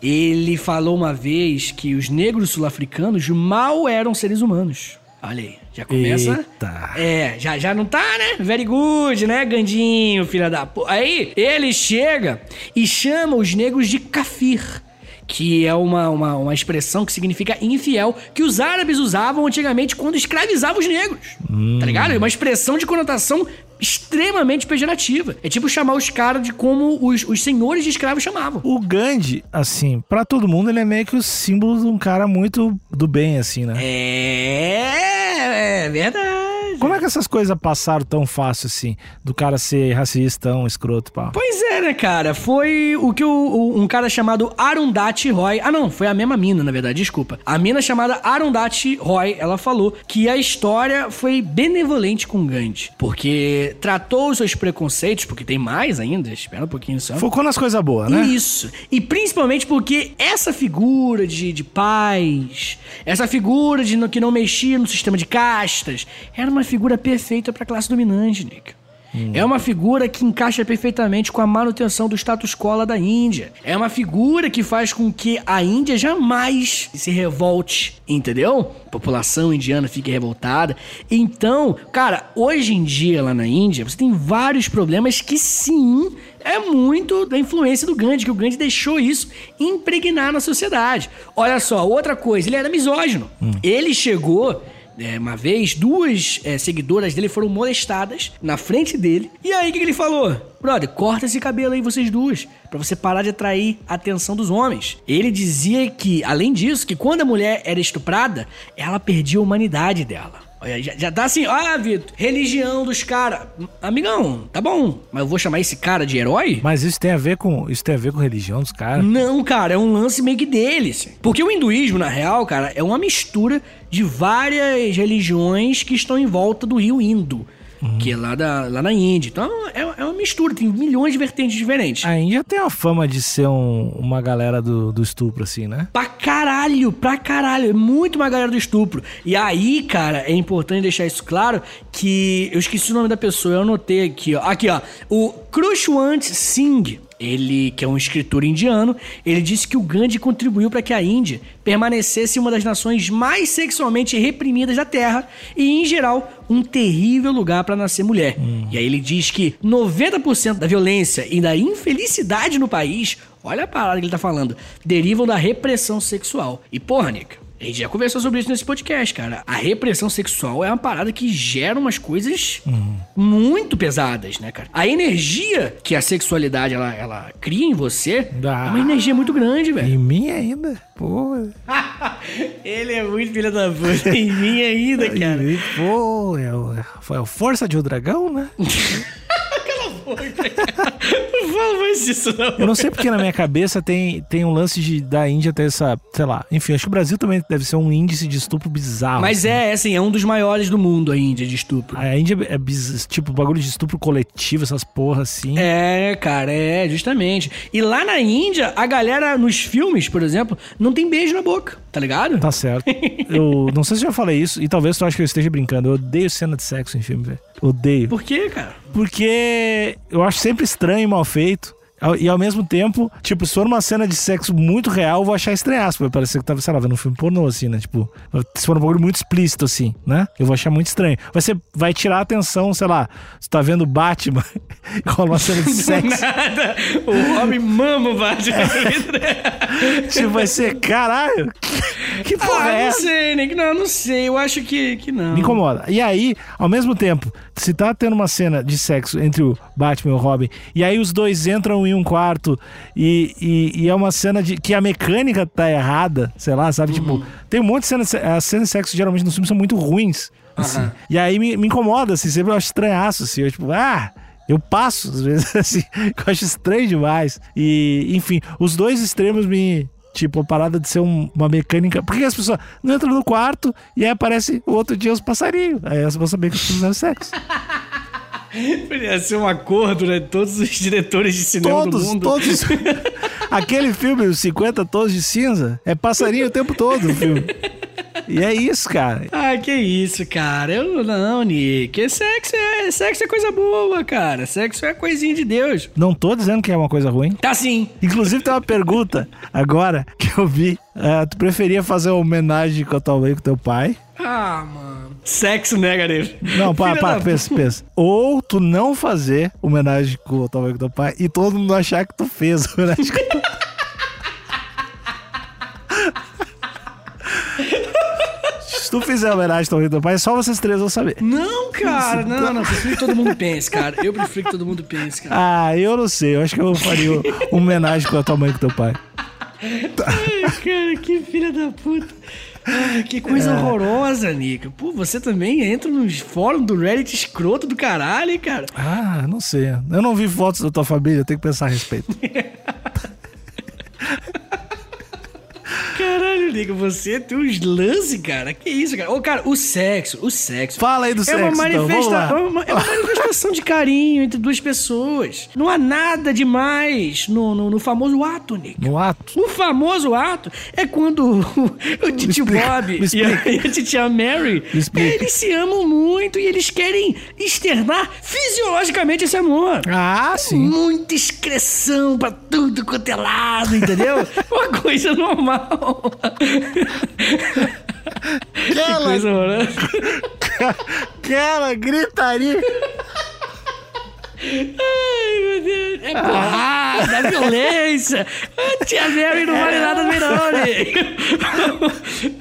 Ele falou uma vez que os negros sul-africanos mal eram seres humanos. Olha aí, já começa. Eita. É, já, já não tá, né? Very good, né, Gandinho, filha da p. Aí ele chega e chama os negros de kafir. Que é uma, uma, uma expressão que significa infiel, que os árabes usavam antigamente quando escravizavam os negros. Tá ligado? É uma expressão de conotação extremamente pejorativa. É tipo chamar os caras de como os, os senhores de escravos chamavam. O Gandhi, assim, pra todo mundo, ele é meio que o símbolo de um cara muito do bem, assim, né? É, é verdade. Que essas coisas passaram tão fácil, assim? Do cara ser racista, um escroto, pá. Pois é, né, cara? Foi o que o, o- um cara chamado Arundhati Roy. Ah, não, foi a mesma mina, na verdade, desculpa. A mina chamada Arundhati Roy, ela falou que a história foi benevolente com Gandhi. Porque tratou os seus preconceitos, porque tem mais ainda, espera um pouquinho só. Focou nas coisas boas, né? Isso. E principalmente porque essa figura de, de paz, essa figura de no- que não mexia no sistema de castas, era uma figura perfeita para a classe dominante, Nick. É uma figura que encaixa perfeitamente com a manutenção do status quo da Índia. É uma figura que faz com que a Índia jamais se revolte, entendeu? A população indiana fique revoltada. Então, cara, hoje em dia lá na Índia, você tem vários problemas que sim é muito da influência do Gandhi, que o Gandhi deixou isso impregnar na sociedade. Olha só, outra coisa, ele era misógino. Ele chegou. É, uma vez, duas é, seguidoras dele foram molestadas na frente dele. E aí, o que, que ele falou? Brother, corta esse cabelo aí, vocês duas, pra você parar de atrair a atenção dos homens. Ele dizia que, além disso, que quando a mulher era estuprada, ela perdia a humanidade dela. Já, já tá assim, ah, Vitor, religião dos caras. Amigão, tá bom, mas eu vou chamar esse cara de herói? Mas isso tem a ver com. Isso tem a ver com religião dos caras. Não, cara, é um lance meio que deles. Porque o hinduísmo, na real, cara, é uma mistura de várias religiões que estão em volta do rio Indo. Que é lá, da, lá na Índia. Então é, é uma mistura, tem milhões de vertentes diferentes. A Índia tem a fama de ser um- uma galera do, do estupro, assim, né? Pra caralho, pra caralho. É muito uma galera do estupro. E aí, cara, é importante deixar isso claro que eu esqueci o nome da pessoa, eu anotei aqui, ó. Aqui, ó. O Krushwant Singh. Ele, que é um escritor indiano, ele disse que o Gandhi contribuiu para que a Índia permanecesse uma das nações mais sexualmente reprimidas da Terra e, em geral, um terrível lugar para nascer mulher. E aí ele diz que 90% da violência e da infelicidade no país, olha a parada que ele tá falando, derivam da repressão sexual. E porra, Nick, a gente já conversou sobre isso nesse podcast, cara. A repressão sexual é uma parada que gera umas coisas muito pesadas, né, cara? A energia que a sexualidade ela, ela cria em você Ah. é uma energia muito grande, velho. Em mim ainda? Pô. *laughs* Ele é muito filho da puta. em mim ainda, cara. Pô, é foi a força de um dragão, né? *laughs* Não fala mais isso, não. Eu não sei porque na minha cabeça tem, tem um lance de, da Índia ter essa, sei lá. Enfim, acho que o Brasil também deve ser um índice de estupro bizarro. Mas assim. é, assim, é um dos maiores do mundo a Índia de estupro. A Índia é biz- tipo bagulho de estupro coletivo, essas porra assim. É, cara, é, justamente. E lá na Índia, a galera nos filmes, por exemplo, não tem beijo na boca, tá ligado? Tá certo. *laughs* Eu não sei se eu já falei isso, e talvez tu ache que eu esteja brincando. Eu odeio cena de sexo em filme, velho. Odeio. Por quê, cara? Porque eu acho sempre estranho e mal feito. E ao mesmo tempo, tipo, se for uma cena de sexo muito real, eu vou achar estranhaço. Vai parecer que tava, sei lá, vendo um filme pornô, assim, né? Tipo, se for um bagulho muito explícito, assim, né? Eu vou achar muito estranho. Vai, ser, vai tirar a atenção, sei lá, você tá vendo Batman *laughs* e rola uma cena de *laughs* sexo. Nada. O homem mama o Batman. *laughs* tipo, vai ser, caralho, que, que porra ah, é não essa? sei, né? Não, não sei. Eu acho que, que não. Me incomoda. E aí, ao mesmo tempo, se tá tendo uma cena de sexo entre o Batman e o Robin, e aí os dois entram em um quarto e, e, e é uma cena de que a mecânica tá errada, sei lá, sabe? Tipo, tem um monte de cenas. As cenas de sexo geralmente nos filmes são muito ruins. Assim. Aham. E aí me, me incomoda, assim, sempre eu acho estranhaço, assim, eu tipo, ah. Eu passo, às vezes, *laughs* assim, que eu acho estranho demais. E, enfim, os dois extremos me, Tipo, a parada de ser um- uma mecânica. Por que as pessoas não entram no quarto e aí aparece o outro dia os passarinhos? Aí elas vão saber que eles fizeram sexo. *laughs* *laughs* Podia ser um acordo, né? Todos os diretores de cinema do Todos, mundo. todos. *laughs* Aquele filme, Os 50 Tons de Cinza, é passarinho o tempo todo o filme. E é isso, cara. Ah, que isso, cara. Eu não, Nick. Sexo é, sexo é coisa boa, cara. Sexo é coisinha de Deus. Não tô dizendo que é uma coisa ruim. Tá sim. Inclusive tem uma pergunta agora que eu vi. É, tu preferia fazer uma homenagem com a tua mãe e com teu pai? Ah, mano. Sexo negative. Não, para, Filha da pensa, pensa. Ou tu não fazer homenagem com o tamanho do teu pai e todo mundo achar que tu fez homenagem com o teu pai. Se tu fizer homenagem ao teu pai, só vocês três vão saber. Não, cara, não, não. Prefiro que todo mundo pense, cara. Eu prefiro que todo mundo pense, cara. Ah, eu não sei. Eu acho que eu faria homenagem com a tua mãe e com o teu pai. Ai, cara, que filha da puta. *laughs* Que coisa É. horrorosa, Nico. Pô, você também entra nos fóruns do Reddit escroto do caralho, cara. Ah, não sei. Eu não vi fotos da tua família, eu tenho que pensar a respeito. *laughs* Caralho, você tem uns lances, cara. Que isso, cara? Ô, cara, o sexo, o sexo. Fala aí do é sexo, uma então, vamos manifesta- lá. é uma, é uma manifestação de carinho entre duas pessoas. Não há nada demais no, no, no famoso ato, Nico. No ato. O famoso ato é quando *laughs* o, explica, Bob e a, *laughs* e a titia Mary, explica. eles se amam muito e eles querem externar fisiologicamente esse amor. Ah, sim. Muita excreção pra tudo quanto é lado, entendeu? *laughs* Uma coisa normal. Que Aquela, coisa horrorosa. *laughs* aquela gritaria. Ai, meu Deus. É porrada, é violência. A tia Mary não vale nada né?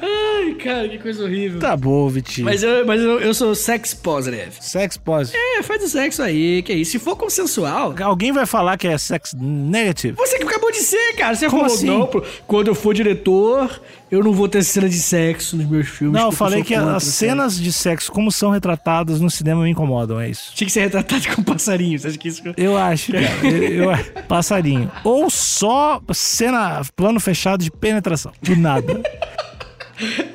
Ai, cara, que coisa horrível. Tá bom, Vitinho. Mas, eu, mas eu, eu sou sex positive. Sex positive. É, faz o sexo aí, que isso. Se for consensual... Alguém vai falar que é sex negative? Você que acabou de ser, cara. Você Como falou, assim? não, quando eu for diretor, eu não vou ter cena de sexo nos meus filmes. Não, eu falei que contra, as cenas de sexo, como são retratadas no cinema, me incomodam, é isso. Tinha que ser retratado com passarinho. Você acha que isso... Eu acho, cara. *laughs* Eu, eu- passarinho. Ou só cena, plano fechado de penetração. Do nada.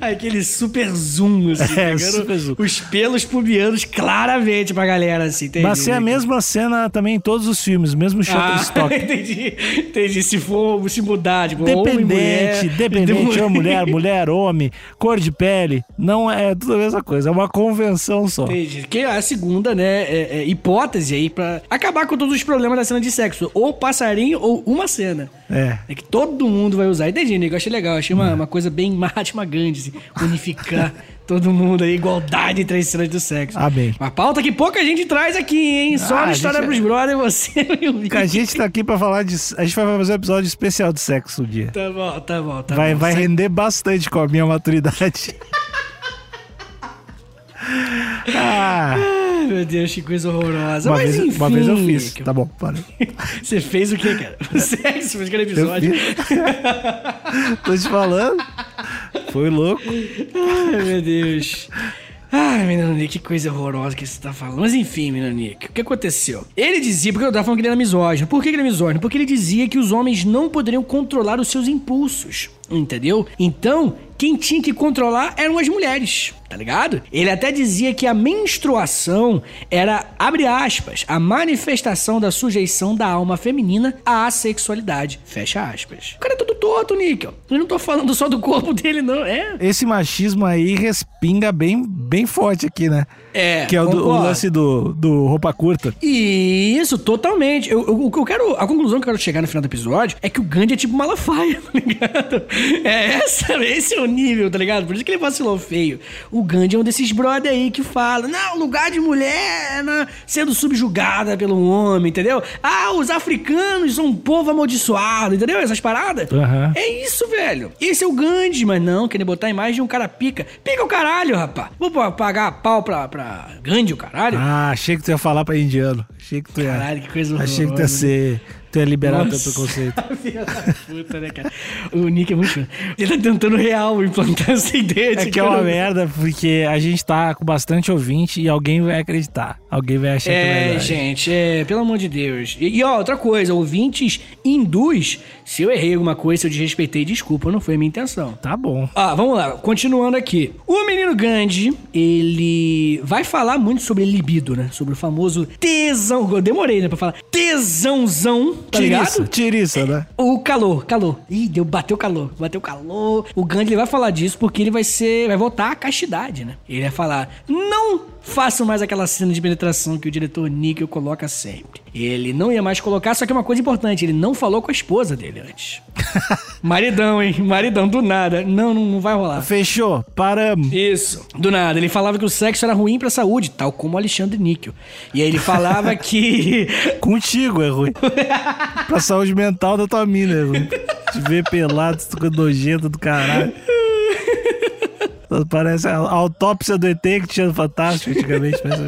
Aquele super zoom, assim, *laughs* É, super zoom. os pelos pubianos claramente pra galera, assim. Entendi, Mas ser a mesma cena também em todos os filmes, mesmo Ah, Shutterstock. *laughs* entendi. Entendi. Se for se mudar, tipo, homem, mulher, Dependente, dependente, de- ou mulher, *laughs* mulher, homem, cor de pele, não é tudo a mesma coisa, é uma convenção só. Entendi. Que é a segunda, né, é- é hipótese aí pra acabar com todos os problemas da cena de sexo. Ou passarinho ou uma cena. É. É que todo mundo vai usar. Entendi, Nico. Eu achei legal. Achei uma, uma coisa bem *laughs* Mahatma Gandhi, assim, unificar *laughs* todo mundo aí, igualdade entre as cenas do sexo. Amém. Uma pauta que pouca gente traz aqui, hein? Só Ah, na a história gente- pros brother, você *laughs* e o. A gente tá aqui pra falar de. A gente vai fazer um episódio especial de sexo um dia. Tá bom, tá bom, tá vai bom. vai render bastante com a minha maturidade. Ah, Ai, meu Deus, que coisa horrorosa. uma, Mas vez, enfim. uma vez eu fiz. Tá bom, para. *laughs* Você fez o quê, cara? Sexo, fez aquele episódio. *laughs* Tô te falando. Foi louco. Ai, meu Deus. Ai, menino Nick, que coisa horrorosa que você tá falando. Mas enfim, menino Nick, o que aconteceu? Ele dizia, porque eu tava falando que ele era misógino. Por que ele era misógino? Porque ele dizia que os homens não poderiam controlar os seus impulsos. Entendeu? Então, quem tinha que controlar eram as mulheres, tá ligado? Ele até dizia que a menstruação era, abre aspas, a manifestação da sujeição da alma feminina à sexualidade. Fecha aspas. O cara é todo torto, Níquel. Eu não tô falando só do corpo dele, não. É. Esse machismo aí respinga bem, bem forte aqui, né? É, Que é o, do- o lance do, do roupa curta. Isso, totalmente. Eu, eu- o que eu quero. A conclusão que eu quero chegar no final do episódio é que o Gandhi é tipo Malafaia, *laughs* tá ligado? É essa, esse é o nível, tá ligado? Por isso que ele vacilou feio. O Gandhi é um desses brother aí que fala: não, lugar de mulher né, sendo subjugada pelo homem, entendeu? Ah, os africanos são um povo amaldiçoado, entendeu? Essas paradas. Aham. É isso, velho. Esse é o Gandhi, mas não, querer botar a imagem de um cara pica. Pica o caralho, rapaz. Vou pa- pagar pau pra, pra Gandhi, o caralho. Ah, achei que tu ia falar pra indiano. Achei que tu ia. Caralho, que coisa Achei que tu ia horrorosa, ser. Tu liberar teu Nossa. preconceito. *laughs* Filha da puta, né, cara? O Nick é muito. chato. Ele tá tentando real implantar essa ideia de É que é uma merda, porque a gente tá com bastante ouvinte e alguém vai acreditar. Alguém vai achar que é É, verdade. gente, é, pelo amor de Deus. E, e, ó, outra coisa, ouvintes hindus, se eu errei alguma coisa, se eu desrespeitei, desculpa, não foi a minha intenção. Tá bom. Ah, vamos lá, continuando aqui. O menino Gandhi, ele vai falar muito sobre libido, né? Sobre o famoso tesão. Eu demorei, né, pra falar. Tesãozão, tá Tiriça, ligado? tiriça, né? O calor, calor. Ih, deu, bateu calor, bateu calor. O Gandhi vai falar disso porque ele vai ser, vai voltar à castidade, né? Ele vai falar, não façam mais aquela cena de penetração que o diretor Nickel coloca sempre. Ele não ia mais colocar, só que é uma coisa importante, ele não falou com a esposa dele antes. *laughs* Maridão, hein? Maridão, do nada. Não, não, não vai rolar. Fechou, paramos. Isso, do nada. Ele falava que o sexo era ruim pra saúde, tal como o Alexandre Níquel. E aí ele falava *laughs* que. Contigo é ruim. *laughs* pra saúde mental da tua mina. Te ver pelado, tu nojento do caralho. Parece a autópsia do ET que tinha Fantástico antigamente. Mas...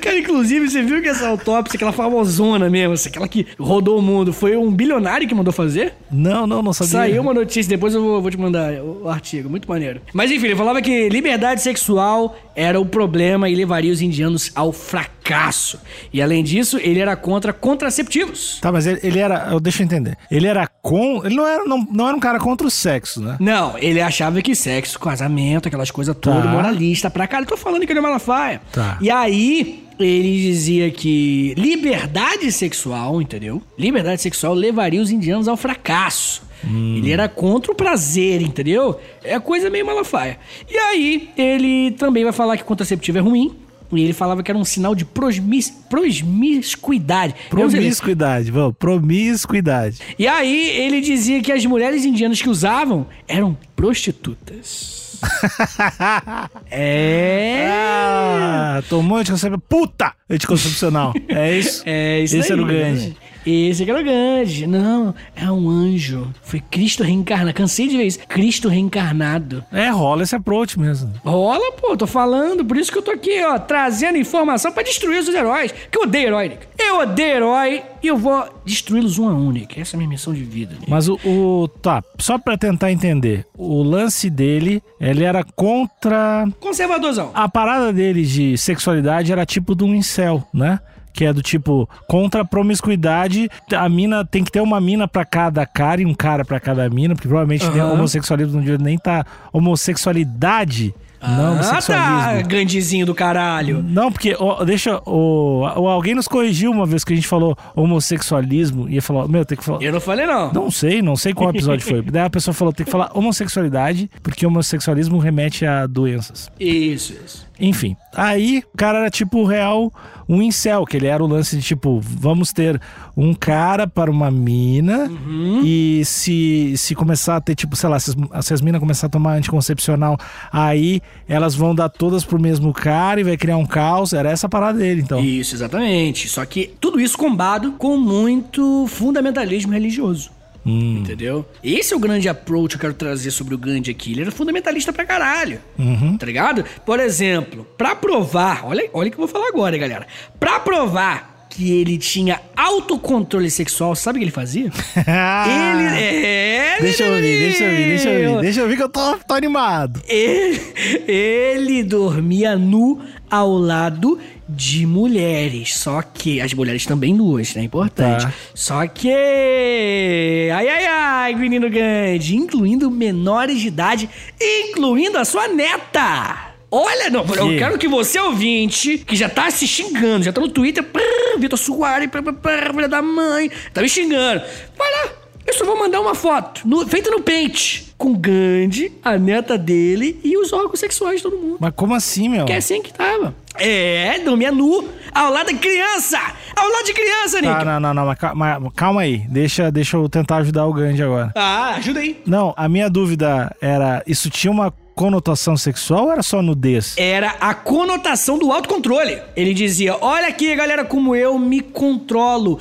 Cara, inclusive, você viu que essa autópsia, aquela famosona mesmo, assim, aquela que rodou o mundo, foi um bilionário que mandou fazer? Não, não, não sabia. Saiu uma notícia, depois eu vou, vou te mandar o artigo, muito maneiro. Mas enfim, ele falava que liberdade sexual era o problema e levaria os indianos ao fracasso. E além disso, ele era contra contraceptivos. Tá, mas ele, ele era. Deixa eu entender. Ele era com. Ele não era, não, não era um cara contra o sexo, né? Não, ele achava que sexo, casamento, aquelas coisas todas, Tá. moralista pra cara. Eu tô falando que ele é Malafaia. Tá. E aí, ele dizia que liberdade sexual, entendeu? Liberdade sexual levaria os indianos ao fracasso. Ele era contra o prazer, entendeu? É coisa meio Malafaia. E aí, ele também vai falar que contraceptivo é ruim. E ele falava que era um sinal de prosmis, promiscuidade. Promiscuidade, vamos. Promiscuidade. E aí ele dizia que as mulheres indianas que usavam eram prostitutas. *laughs* é. Ah, tomou anticoncepcional. Puta! Anticoncepcional. É isso? É isso Esse aí, era o Gandhi. Esse que era o Gandhi. Não, é um anjo. Foi Cristo reencarnado. Cansei de ver isso. Cristo reencarnado. É, rola esse approach mesmo. Rola, pô, tô falando. Por isso que eu tô aqui, ó, trazendo informação pra destruir os heróis. Que eu odeio herói, Nick. Eu odeio herói e eu vou destruí-los um a um, Nick. Essa é a minha missão de vida, Nick. Mas o, o- Tá, só pra tentar entender. O lance dele, ele era contra. Conservadorzão. A parada dele de sexualidade era tipo de um incel, né? Que é do tipo, contra a promiscuidade, a mina tem que ter uma mina pra cada cara e um cara pra cada mina, porque provavelmente nem Aham. homossexualismo não nem tá. Homossexualidade, não ah, tá, Gandizinho do caralho. Não, porque, ó, deixa. O- alguém nos corrigiu uma vez que a gente falou homossexualismo e falou, meu, tem que falar. Eu não falei, não. Não sei, não sei qual episódio foi. *laughs* Daí a pessoa falou, tem que falar homossexualidade, porque homossexualismo remete a doenças. Isso, isso. Enfim, aí o cara era tipo real um incel, que ele era o lance de tipo, vamos ter um cara para uma mina e se, se começar a ter tipo, sei lá, se as, se as minas começar a tomar anticoncepcional, aí elas vão dar todas pro mesmo cara e vai criar um caos. Era essa a parada dele, então. Isso, exatamente. Só que tudo isso combado com muito fundamentalismo religioso. Hum. Entendeu? Esse é o grande approach que eu quero trazer sobre o Gandhi aqui. Ele era fundamentalista pra caralho. Uhum. Tá ligado? Por exemplo, pra provar, olha, olha o que eu vou falar agora, galera. Pra provar que ele tinha autocontrole sexual, sabe o que ele fazia? *laughs* ele é. Deixa eu ouvir, deixa eu ouvir, deixa eu ouvir, deixa eu ouvir que eu tô, tô animado. Ele, ele dormia nu ao lado de mulheres. Só que. As mulheres também nuas, né? Importante. Tá. Só que. Ai, ai, ai, menino Gandhi. Incluindo menores de idade, incluindo a sua neta. Olha, não, eu Que? quero que você, ouvinte, que já tá se xingando, já tá no Twitter, prrr, Vitor prrr, filha da mãe, tá me xingando. Vai lá, eu só vou mandar uma foto, no- feita no Paint, com Gandhi, a neta dele e os órgãos sexuais de todo mundo. Mas como assim, meu? Que é assim que tava. É, dormia nu, ao lado da criança! Ao lado de criança, Nick! Tá, não, não, não, mas calma, mas calma aí. Deixa, deixa eu tentar ajudar o Gandhi agora. Ah, ajuda aí. Não, a minha dúvida era: isso tinha uma conotação sexual ou era só nudez? Era a conotação do autocontrole. Ele dizia: Olha aqui, galera, como eu me controlo.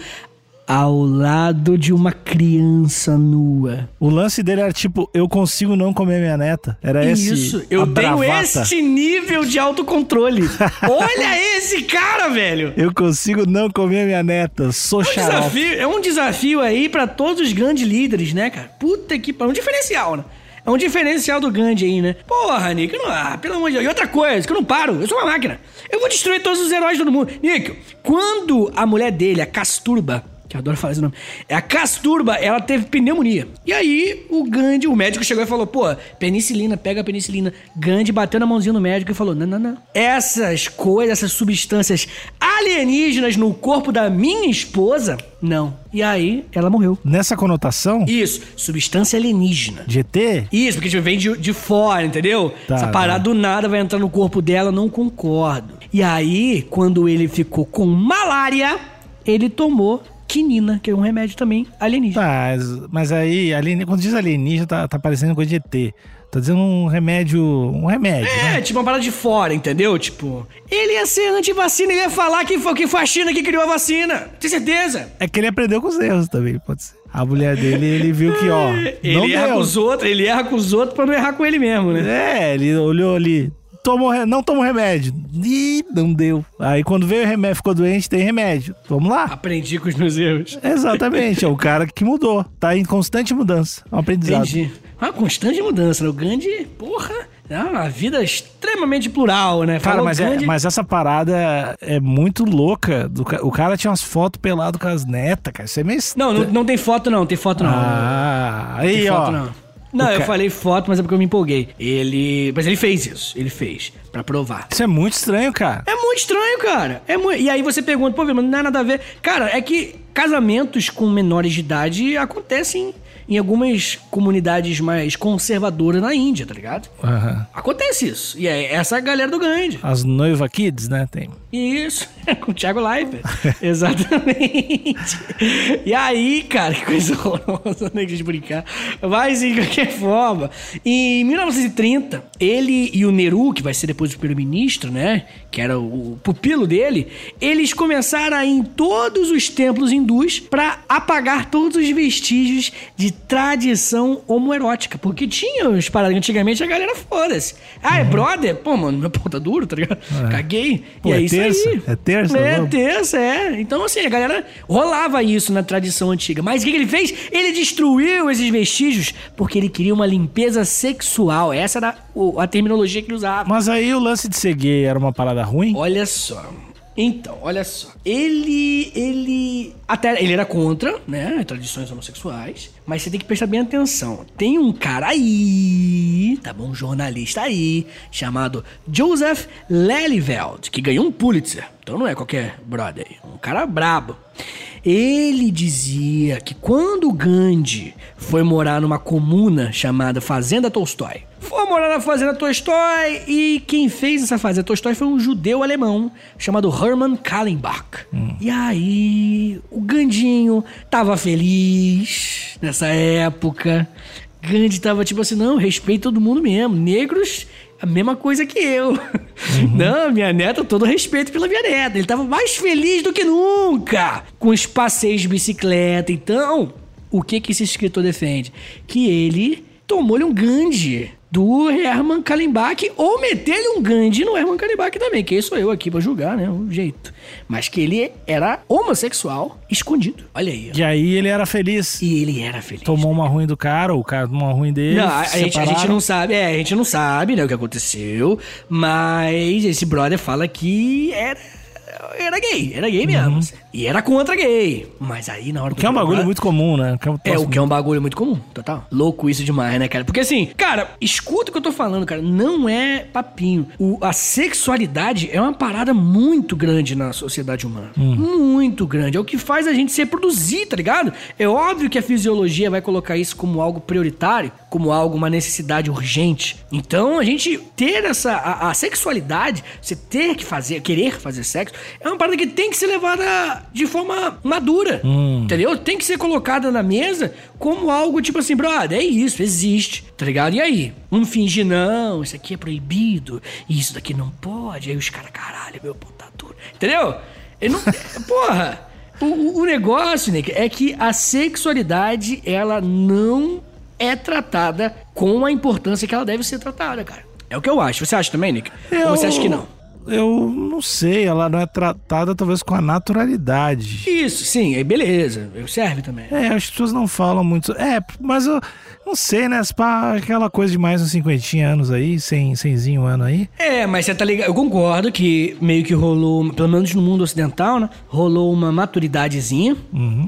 Ao lado de uma criança nua. O lance dele era tipo: eu consigo não comer minha neta. Era esse. Isso, eu tenho bravata. este nível de autocontrole. *laughs* Olha esse cara, velho. Eu consigo não comer minha neta. Sou Um xarope. desafio, é um desafio aí pra todos os grandes líderes, né, cara? Puta que pariu. É um diferencial, né? É um diferencial do Gandhi aí, né? Porra, Nick, não, ah, pelo amor de Deus. E outra coisa, que eu não paro, eu sou uma máquina. Eu vou destruir todos os heróis do mundo. Nick, quando a mulher dele, a Casturba, que eu adoro falar esse nome, é a Casturba, ela teve pneumonia. E aí, o Gandhi, o médico chegou e falou, pô, penicilina, pega a penicilina. Gandhi bateu na mãozinha no médico e falou, não, não, não. Essas coisas, essas substâncias alienígenas no corpo da minha esposa, não. E aí, ela morreu. Nessa conotação Isso, substância alienígena. de ET, Isso, porque tipo, vem de, de fora, entendeu? Tá, Essa parada do nada vai entrar no corpo dela, não concordo. E aí, quando ele ficou com malária, ele tomou quinina, que é um remédio também alienígena. Tá, mas, mas aí, alien, quando diz alienígena, tá, tá parecendo coisa de ET. Tá dizendo um remédio. Um remédio. É, né? tipo uma parada de fora, entendeu? Tipo, ele ia ser anti-vacina, ele ia falar que foi, que foi a China que criou a vacina. Tem certeza? É que ele aprendeu com os erros também, pode ser. A mulher dele, ele viu que, ó. *laughs* Ele não erra deu. com os outros, ele erra com os outros pra não errar com ele mesmo, né? É, ele olhou ali. Tomou, re- não tomou remédio. Ih, não deu. Aí quando veio o remédio, ficou doente, tem remédio. Vamos lá. Aprendi com os meus erros. Exatamente, é o cara que mudou. Tá em constante mudança. É um aprendizado. Entendi. Uma constante mudança, né? O Gandhi, porra, é uma vida extremamente plural, né? Cara, Falou mas, é- mas essa parada é muito louca. do o cara tinha umas fotos pelado com as netas, cara. Isso é meio. Não, não, não tem foto não, tem foto não. Ah, tem aí, foto ó. não. Não, eu falei foto, mas é porque eu me empolguei. Ele. Mas ele fez isso. Ele fez. Pra provar. Isso é muito estranho, cara. É muito estranho, cara. É E aí você pergunta, pô, mas não é nada a ver. Cara, é que casamentos com menores de idade acontecem em algumas comunidades mais conservadoras na Índia, tá ligado? Aham. Acontece isso. E é essa galera do Gandhi. As noiva kids, né? Tem. Isso, *laughs* com o Thiago Leifert. *laughs* Exatamente. E aí, cara, que coisa horrorosa, né, de brincar. Mas, de qualquer forma, em 1930, ele e o Nehru, que vai ser depois o primeiro-ministro, né, que era o pupilo dele, eles começaram a ir em todos os templos hindus pra apagar todos os vestígios de tradição homoerótica. Porque tinha os paradas antigamente, a galera foda-se. Ah, é brother? Pô, mano, meu pau tá duro, tá ligado? Caguei. Pô, e é, é isso terça? aí. É terça, É vamos? terça, é. Então, assim, a galera rolava isso na tradição antiga. Mas o que, que ele fez? Ele destruiu esses vestígios porque ele queria uma limpeza sexual. Essa era a terminologia que ele usava. Mas aí o lance de ser gay era uma parada ruim? Olha só. Então, olha só. Ele. Ele. Até ele era contra, né? Tradições homossexuais. Mas você tem que prestar bem atenção. Tem um cara aí, tá bom? Um jornalista aí, chamado Joseph Lelyveld, que ganhou um Pulitzer. Então não é qualquer brother. aí, Um cara brabo. Ele dizia que quando Gandhi foi morar numa comuna chamada Fazenda Tolstói, foi morar na Fazenda Tolstói e quem fez essa Fazenda Tolstói foi um judeu alemão chamado Hermann Kallenbach. E aí, o Gandinho tava feliz nessa época. Gandhi tava tipo assim, não, respeito todo mundo mesmo. Negros, a mesma coisa que eu. *laughs* Não, minha neta, todo respeito pela minha neta. Ele tava mais feliz do que nunca com os passeios de bicicleta. Então, o que que esse escritor defende? Que ele tomou-lhe um Gandhi do Herman Kallenbach ou meter-lhe um Gandhi no Herman Kallenbach também, que sou eu aqui pra julgar, né? O jeito. Mas que ele era homossexual escondido. Olha aí. ó. E aí ele era feliz. E ele era feliz. Tomou uma ruim do cara, ou o cara tomou uma ruim dele. Não, a, gente, a gente não sabe, é, a gente não sabe, né, o que aconteceu, mas esse brother fala que era, era gay, era gay mesmo. assim. E era contra gay. Mas aí na hora do Que é um bagulho muito comum, né? Que é, um É, o que é um bagulho muito comum, total. Louco isso demais, né, cara? Porque assim, cara, escuta o que eu tô falando, cara. Não é papinho. O- a sexualidade é uma parada muito grande na sociedade humana. Muito grande. É o que faz a gente se reproduzir, tá ligado? É óbvio que a fisiologia vai colocar isso como algo prioritário, como algo, uma necessidade urgente. Então, a gente ter essa. A, a sexualidade, você ter que fazer, querer fazer sexo, é uma parada que tem que ser levada de forma madura. Entendeu? Tem que ser colocada na mesa como algo tipo assim, brother, é isso, existe, tá ligado? E aí? Um finge, não, isso aqui é proibido, isso daqui não pode. Aí os caras, caralho, meu pau tá duro. Entendeu? Eu não, *laughs* porra! O, o- negócio, Nick, é que a sexualidade, ela não é tratada com a importância que ela deve ser tratada, cara. É o que eu acho. Você acha também, Nick? Ou você acha que não? Eu não sei, ela não é tratada talvez com a naturalidade. Isso, sim, aí beleza. Serve também. É, as pessoas não falam muito. É, mas eu não sei, né? Pá, aquela coisa de mais uns 50 anos aí, sem, semzinho ano aí. É, mas você tá ligado? Eu concordo que meio que rolou, pelo menos no mundo ocidental, né? Rolou uma maturidadezinha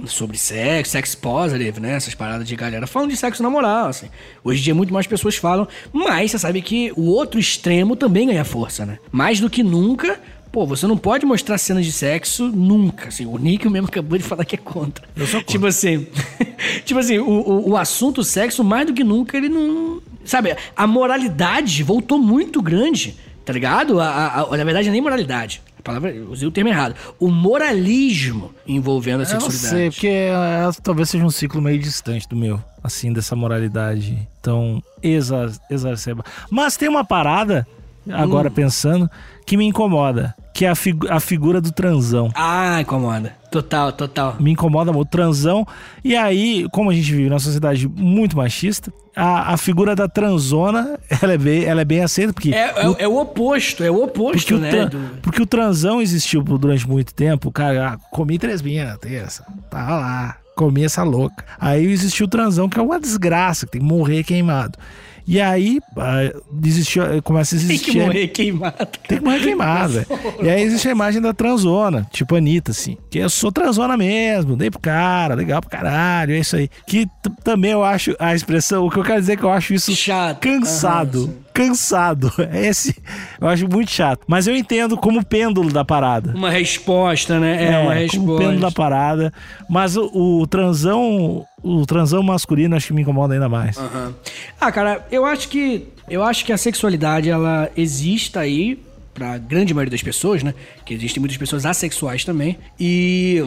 sobre sexo, sex positive, né? Essas paradas de galera falando de sexo na moral, assim. Hoje em dia muito mais pessoas falam, mas você sabe que o outro extremo também ganha força, né? Mais do que nunca. Pô, você não pode mostrar cenas de sexo nunca. Assim, o Nick mesmo acabou de falar que é contra. Eu sou contra. Tipo assim, *laughs* tipo assim, o, o, o assunto sexo, mais do que nunca, ele não. Sabe, a moralidade voltou muito grande, tá ligado? A, a- a- na verdade, nem moralidade. palavra, usei o termo errado. O moralismo envolvendo a Eu não sexualidade. sei, porque é, talvez seja um ciclo meio distante do meu, assim, dessa moralidade tão exa exacerba. Mas tem uma parada, agora pensando, que me incomoda, que é a, figu- a figura do transão. Ah, incomoda. Total, total. Me incomoda o transão. E aí, como a gente vive numa sociedade muito machista, a, a figura da transona, ela é bem, ela é bem aceita, porque É, é, é o oposto, é o oposto, porque, o né? tran- do- porque o transão existiu durante muito tempo. Cara, ah, comi três minas, terça. Tava lá. Comi essa louca. Aí existiu o transão, que é uma desgraça, que tem que morrer queimado. E aí ah, existiu, começa a Tem existir. que morrer queimado. Tem que morrer queimado, velho. E aí existe a imagem da transona, tipo Anitta, assim. Que eu sou transona mesmo, dei pro cara, legal pro caralho, é isso aí. Que também eu acho a expressão, o que eu quero dizer é que eu acho isso Chato. cansado. Sim. Cansado. *laughs* Esse eu acho muito chato. Mas eu entendo como pêndulo da parada. Uma resposta, né? É, uma como resposta. pêndulo da parada. Mas o, o transão. O transão masculino acho que me incomoda ainda mais. Aham. Ah, cara, eu acho que eu acho que a sexualidade ela existe aí pra grande maioria das pessoas, né? Que existem muitas pessoas assexuais também. E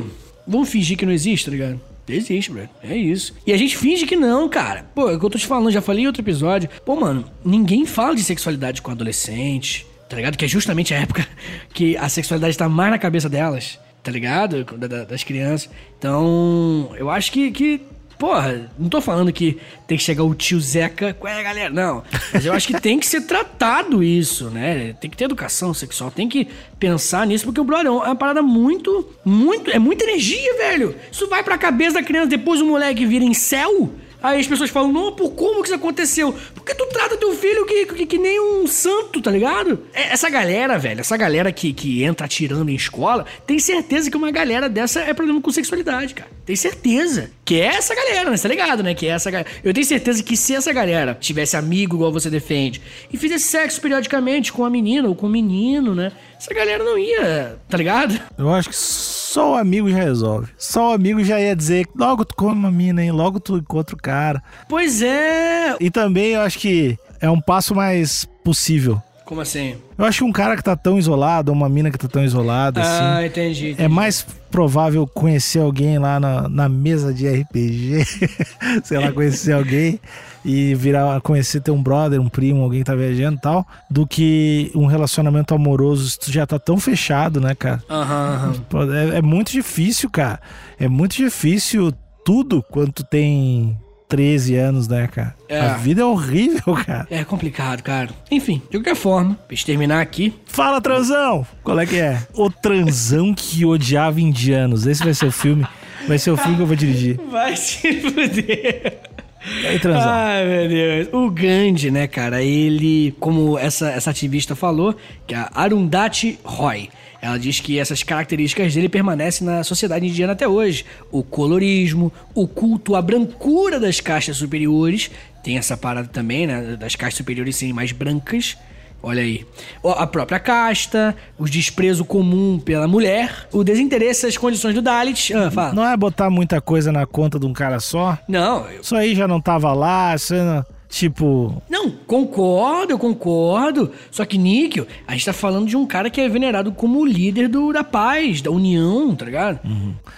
vamos fingir que não existe, tá ligado? Existe, bro. É isso. E a gente finge que não, cara. Pô, é o que eu tô te falando, já falei em outro episódio. Pô, mano, ninguém fala de sexualidade com adolescente, tá ligado? Que é justamente a época *laughs* que a sexualidade tá mais na cabeça delas, tá ligado? Da- da- das crianças. Então, eu acho que, que Porra, não tô falando que tem que chegar o tio Zeca. Qual é, galera? Não. Mas eu acho que tem que ser tratado isso, né? Tem que ter educação sexual, tem que pensar nisso, porque o brother é uma parada muito, muito. É muita energia, velho. Isso vai pra cabeça da criança, depois o moleque vira em céu. Aí as pessoas falam, não, por como que isso aconteceu? Porque tu trata teu filho que, que, que nem um santo, tá ligado? É, Essa galera, velho, essa galera que, que entra atirando em escola, tem certeza que uma galera dessa é problema com sexualidade, cara. Tem certeza. Que é essa galera, né? Você tá ligado, né? Que é essa galera. Eu tenho certeza que se essa galera tivesse amigo igual você defende e fizesse sexo periodicamente com a menina ou com o menino, né? Essa galera não ia, tá ligado? Eu acho que só o amigo já resolve. Só o amigo já ia dizer, logo tu come uma mina, hein? Logo tu encontra o cara. Pois é. E também eu acho que é um passo mais possível. Como assim? Eu acho que um cara que tá tão isolado, uma mina que tá tão isolada, Ah, assim. entendi. É mais provável conhecer alguém lá na, na mesa de RPG, *laughs* sei lá, conhecer alguém e virar, conhecer ter um brother, um primo, alguém que tá viajando e tal, do que um relacionamento amoroso. Tu já tá tão fechado, né, cara? Pô, É, é muito difícil, cara. É muito difícil tudo quando tu tem 13 anos, né, cara? É. A vida é horrível, *laughs* cara. É complicado, cara. Enfim, de qualquer forma, pra gente terminar aqui. Fala, transão! Qual é que é? O transão que odiava indianos. Esse vai ser o filme. Vai ser o filme que eu vou dirigir. Vai se fuder. Transão? Ai, meu Deus. O Gandhi, né, cara, ele, como essa, essa ativista falou, que é a Arundhati Roy, ela diz que essas características dele permanecem na sociedade indiana até hoje. O colorismo, o culto à brancura das castas superiores, tem essa parada também, né, das castas superiores serem mais brancas. Olha aí. A própria casta, o desprezo comum pela mulher, o desinteresse às condições do Dalit. Ah, fala. Não é botar muita coisa na conta de um cara só? Não, eu Isso aí já não tava lá, isso não- Tipo, Não, concordo, eu concordo. Só que, Níquel, a gente tá falando de um cara que é venerado como o líder do, da paz, da união, tá ligado?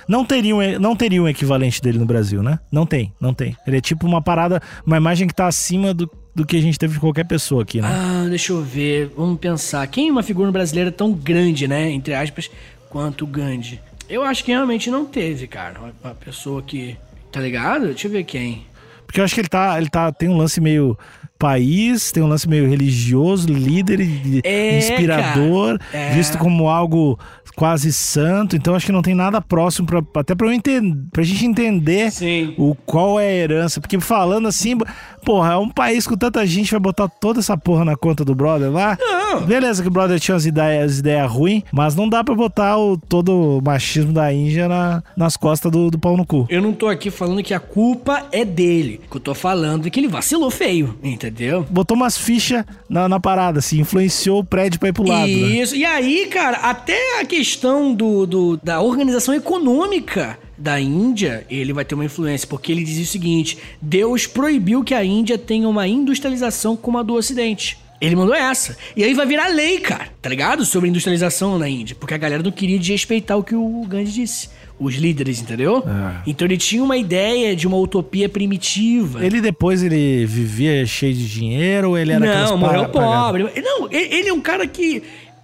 não teria, um, não teria um equivalente dele no Brasil, né? Não tem, não tem. Ele é tipo uma parada, uma imagem que tá acima do, do que a gente teve de qualquer pessoa aqui, né? Ah, deixa eu ver, vamos pensar. Quem é uma figura brasileira tão grande, né, entre aspas, quanto Gandhi? Eu acho que realmente não teve, cara. Uma, pessoa que. Tá ligado? Deixa eu ver quem. Porque eu acho que ele tá, ele tá, tem um lance meio país, tem um lance meio religioso, líder É, inspirador. É. visto como algo quase santo. Então acho que não tem nada próximo para até para eu entender, pra gente entender Sim. o qual é a herança, porque falando assim, porra, é um país com tanta gente vai botar toda essa porra na conta do brother lá. Não. Beleza que o brother tinha as ideias, as ideias ruins, mas não dá pra botar o, todo o machismo da Índia na- nas costas do, do pau no cu. Eu não tô aqui falando que a culpa é dele. O que eu tô falando é que ele vacilou feio, entendeu? botou umas fichas na, na parada, assim, influenciou o prédio pra ir pro lado. Né? Isso. E aí, cara, até a questão do, do- da organização econômica da Índia, ele vai ter uma influência, porque ele diz o seguinte: Deus proibiu que a Índia tenha uma industrialização como a do Ocidente. Ele mandou essa. E aí vai virar lei, cara, tá ligado? Sobre industrialização na Índia. Porque a galera não queria respeitar o que o Gandhi disse. Os líderes, entendeu? É. Então ele tinha uma ideia de uma utopia primitiva. Ele depois ele vivia cheio de dinheiro ou ele era aqueles não, morreu pobre. Não, ele ele é um cara que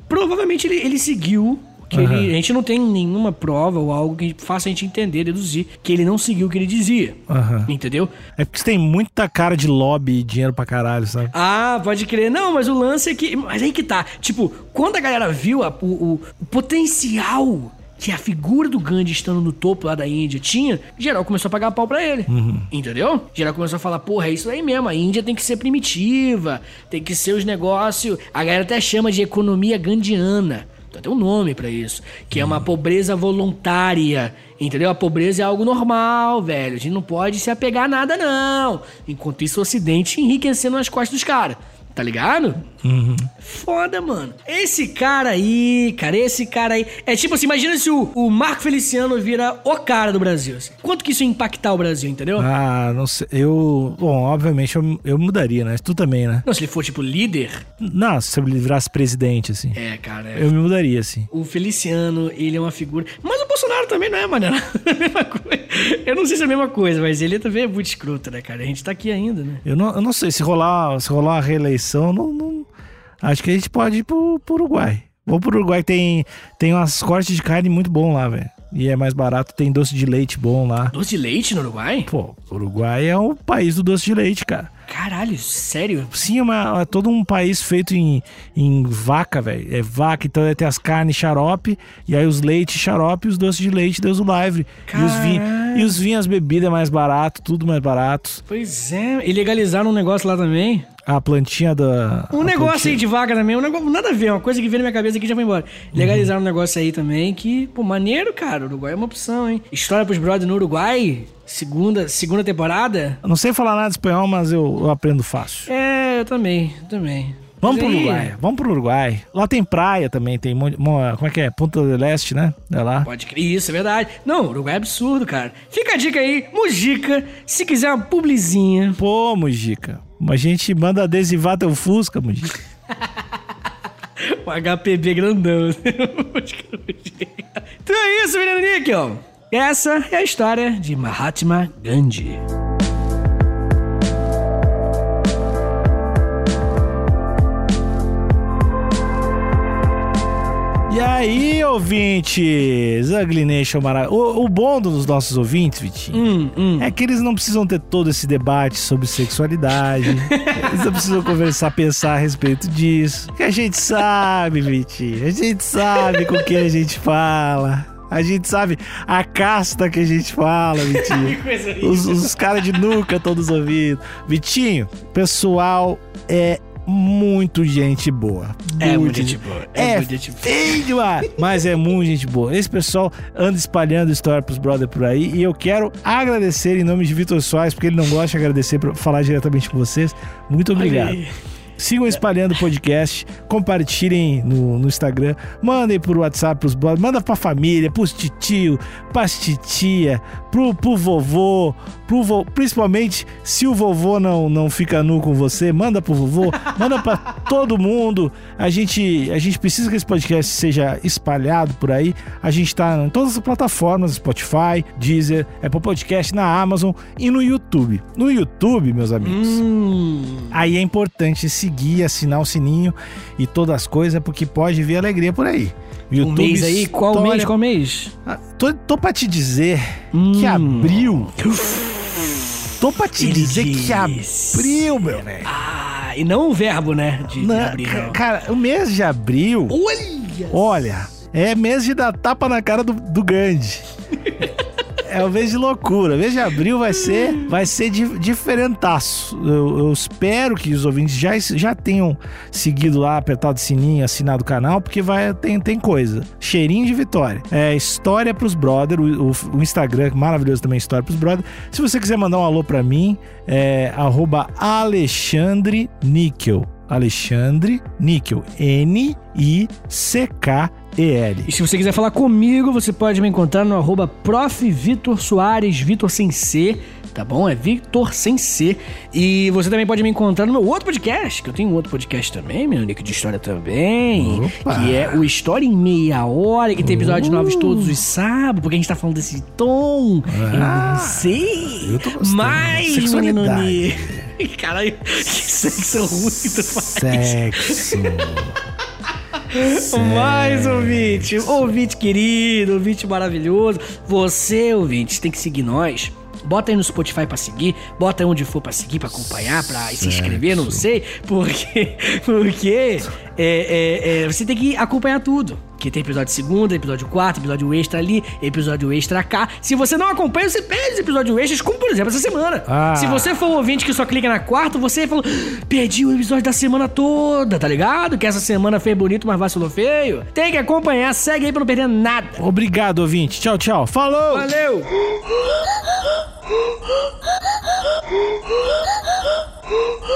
provavelmente ele, ele seguiu. Que Aham. ele- a gente não tem nenhuma prova ou algo que faça a gente entender, deduzir que ele não seguiu o que ele dizia. Aham. Entendeu? É porque você tem muita cara de lobby e dinheiro pra caralho, sabe? Ah, pode crer. Não, mas o lance é que. Mas aí que tá. Tipo, quando a galera viu a- o, o- o potencial que a figura do Gandhi estando no topo lá da Índia tinha, geral começou a pagar pau pra ele. Entendeu? Geral começou a falar, porra, é isso aí mesmo. A Índia tem que ser primitiva, tem que ser os negócios. A galera até chama de economia gandiana. Tem um nome pra isso. Que é uma pobreza voluntária. Entendeu? A pobreza é algo normal, velho. A gente não pode se apegar a nada, não. Enquanto isso, o Ocidente enriquecendo nas costas dos caras. Tá ligado? Foda, mano. Esse cara aí, cara, esse cara aí. É tipo assim, imagina se o, o Marco Feliciano vira o cara do Brasil. assim. Quanto que isso ia impactar o Brasil, entendeu? Ah, não sei. Eu. Bom, obviamente eu, eu mudaria, né? Tu também, né? Não, se ele for tipo líder. Não, se ele virasse presidente, assim. É, cara. é. Eu me mudaria, assim. O Feliciano, ele é uma figura. Mas o Bolsonaro também não é, mano. *laughs* É a mesma coisa. Eu não sei se é a mesma coisa, mas ele também é muito escroto, né, cara? A gente tá aqui ainda, né? Eu não, eu não sei, se rolar, se rolar uma reeleição, não, não- acho que a gente pode ir pro, pro Uruguai. Vou pro Uruguai, tem, tem umas cortes de carne muito bom lá, velho. E é mais barato, tem doce de leite bom lá. Doce de leite no Uruguai? Pô, o Uruguai é o país do doce de leite, cara. Caralho, sério? Sim, é, uma- é todo um país feito em, em vaca, velho. É vaca, então tem as carnes xarope, e aí os leite xarope e os doces de leite, Deus o livre. E os, vinhos, Caralho. e os vinhos, as bebidas mais barato, tudo mais barato. Pois é. E legalizaram um negócio lá também. A plantinha da. Um negócio plantinha- aí de vaca também, um negócio, nada a ver, uma coisa que veio na minha cabeça aqui e já foi embora. Legalizaram um negócio aí também que, pô, maneiro, cara. Uruguai é uma opção, hein? História pros brothers no Uruguai, segunda, segunda temporada. Eu não sei falar nada de espanhol, mas eu, eu aprendo fácil. É, eu também, eu também. Vamos pro Uruguai, vamos pro Uruguai. Lá tem praia também, tem. Como é que é? Ponta do Leste, né? É lá. Pode crer, isso é verdade. Não, Uruguai é absurdo, cara. Fica a dica aí, Mujica, se quiser uma publizinha. Pô, Mujica. A gente manda adesivar teu Fusca, Mujica. *laughs* O HPB grandão. *laughs* então é isso, menino Níquel. Essa é a história de Mahatma Gandhi. E aí, ouvintes? Ugly Nation maravilhoso. O, bom dos nossos ouvintes, Vitinho, Hum, hum. é que eles não precisam ter todo esse debate sobre sexualidade. *laughs* eles não precisam conversar, pensar a respeito disso. Que a gente sabe, Vitinho. A gente sabe com quem a gente fala. A gente sabe a casta que a gente fala, Vitinho. *laughs* Os, os caras de nuca todos ouvindo. Vitinho, pessoal é muito gente boa. É muito gente boa. É, É muito gente boa. feio mas é muito gente boa. Esse pessoal anda espalhando história pros brothers por aí e eu quero agradecer em nome de Vitor Soares, porque ele não gosta de agradecer pra falar diretamente com vocês. Muito obrigado. aí. Sigam espalhando o podcast, compartilhem no, no Instagram, mandem por WhatsApp pros brothers, manda pra família, pros titio, pras titia, pro, pro vovô, pro vo, principalmente se o vovô não, não fica nu com você, manda pro vovô, manda pra todo mundo. A gente, a gente precisa que esse podcast seja espalhado por aí. A gente tá em todas as plataformas, Spotify, Deezer, Apple Podcast, na Amazon e no YouTube. No YouTube, meus amigos. Hum. Aí é importante seguir, assinar o sininho e todas as coisas, porque pode vir alegria por aí. O Um mês aí? Qual estoura- mês? Qual mês? Ah, Tô, tô pra te dizer que Hum. abril. Tô pra te Ele dizer que abril, meu velho. Ah, e não o verbo, né? De, de Não, abrir, ca- não. Cara, o mês de abril, Olha! olha, é mês de dar tapa na cara do, do Gandhi. *laughs* É o mês de loucura. O mês de abril vai ser, vai ser di- diferentaço. Eu, eu espero que os ouvintes já, já tenham seguido lá, apertado o sininho, assinado o canal, porque vai, tem, tem coisa. Cheirinho de vitória. É História pros Brother, o, o- o Instagram, maravilhoso também, História pros Brother. Se você quiser mandar um alô pra mim, é arroba Alexandre Níquel. Alexandre Níquel. N-I-C-K E-L. E se você quiser falar comigo, você pode me encontrar no arroba prof. Vitor Soares, Vitor sem C, tá bom? É Vitor sem C. E você também pode me encontrar no meu outro podcast, que eu tenho um outro podcast também, meu Nick de história também, Opa. que é o História em Meia Hora, que tem episódios Uh. novos todos os sábados, porque a gente tá falando desse tom. eu não sei. eu tô gostando. Mas, menino. *laughs* Caralho, que sexo ruim tu faz. Sexo. *laughs* Mais ouvinte, ouvinte querido, ouvinte maravilhoso. Você, ouvinte, tem que seguir nós. Bota aí no Spotify pra seguir, bota aí onde for pra seguir, pra acompanhar, pra se inscrever, não sei, porque, *laughs* porque é, é, você tem que acompanhar tudo. Que tem episódio segunda, episódio quarto, episódio extra ali, episódio extra cá. Se você não acompanha, você perde os episódios extras, como por exemplo essa semana. Ah. Se você for um ouvinte que só clica na quarta, você falou, perdi o episódio da semana toda, tá ligado? Que essa semana fez bonito, mas vacilou feio. Tem que acompanhar, segue aí pra não perder nada. Obrigado, ouvinte. Tchau, tchau. Falou! Valeu! *laughs* Oh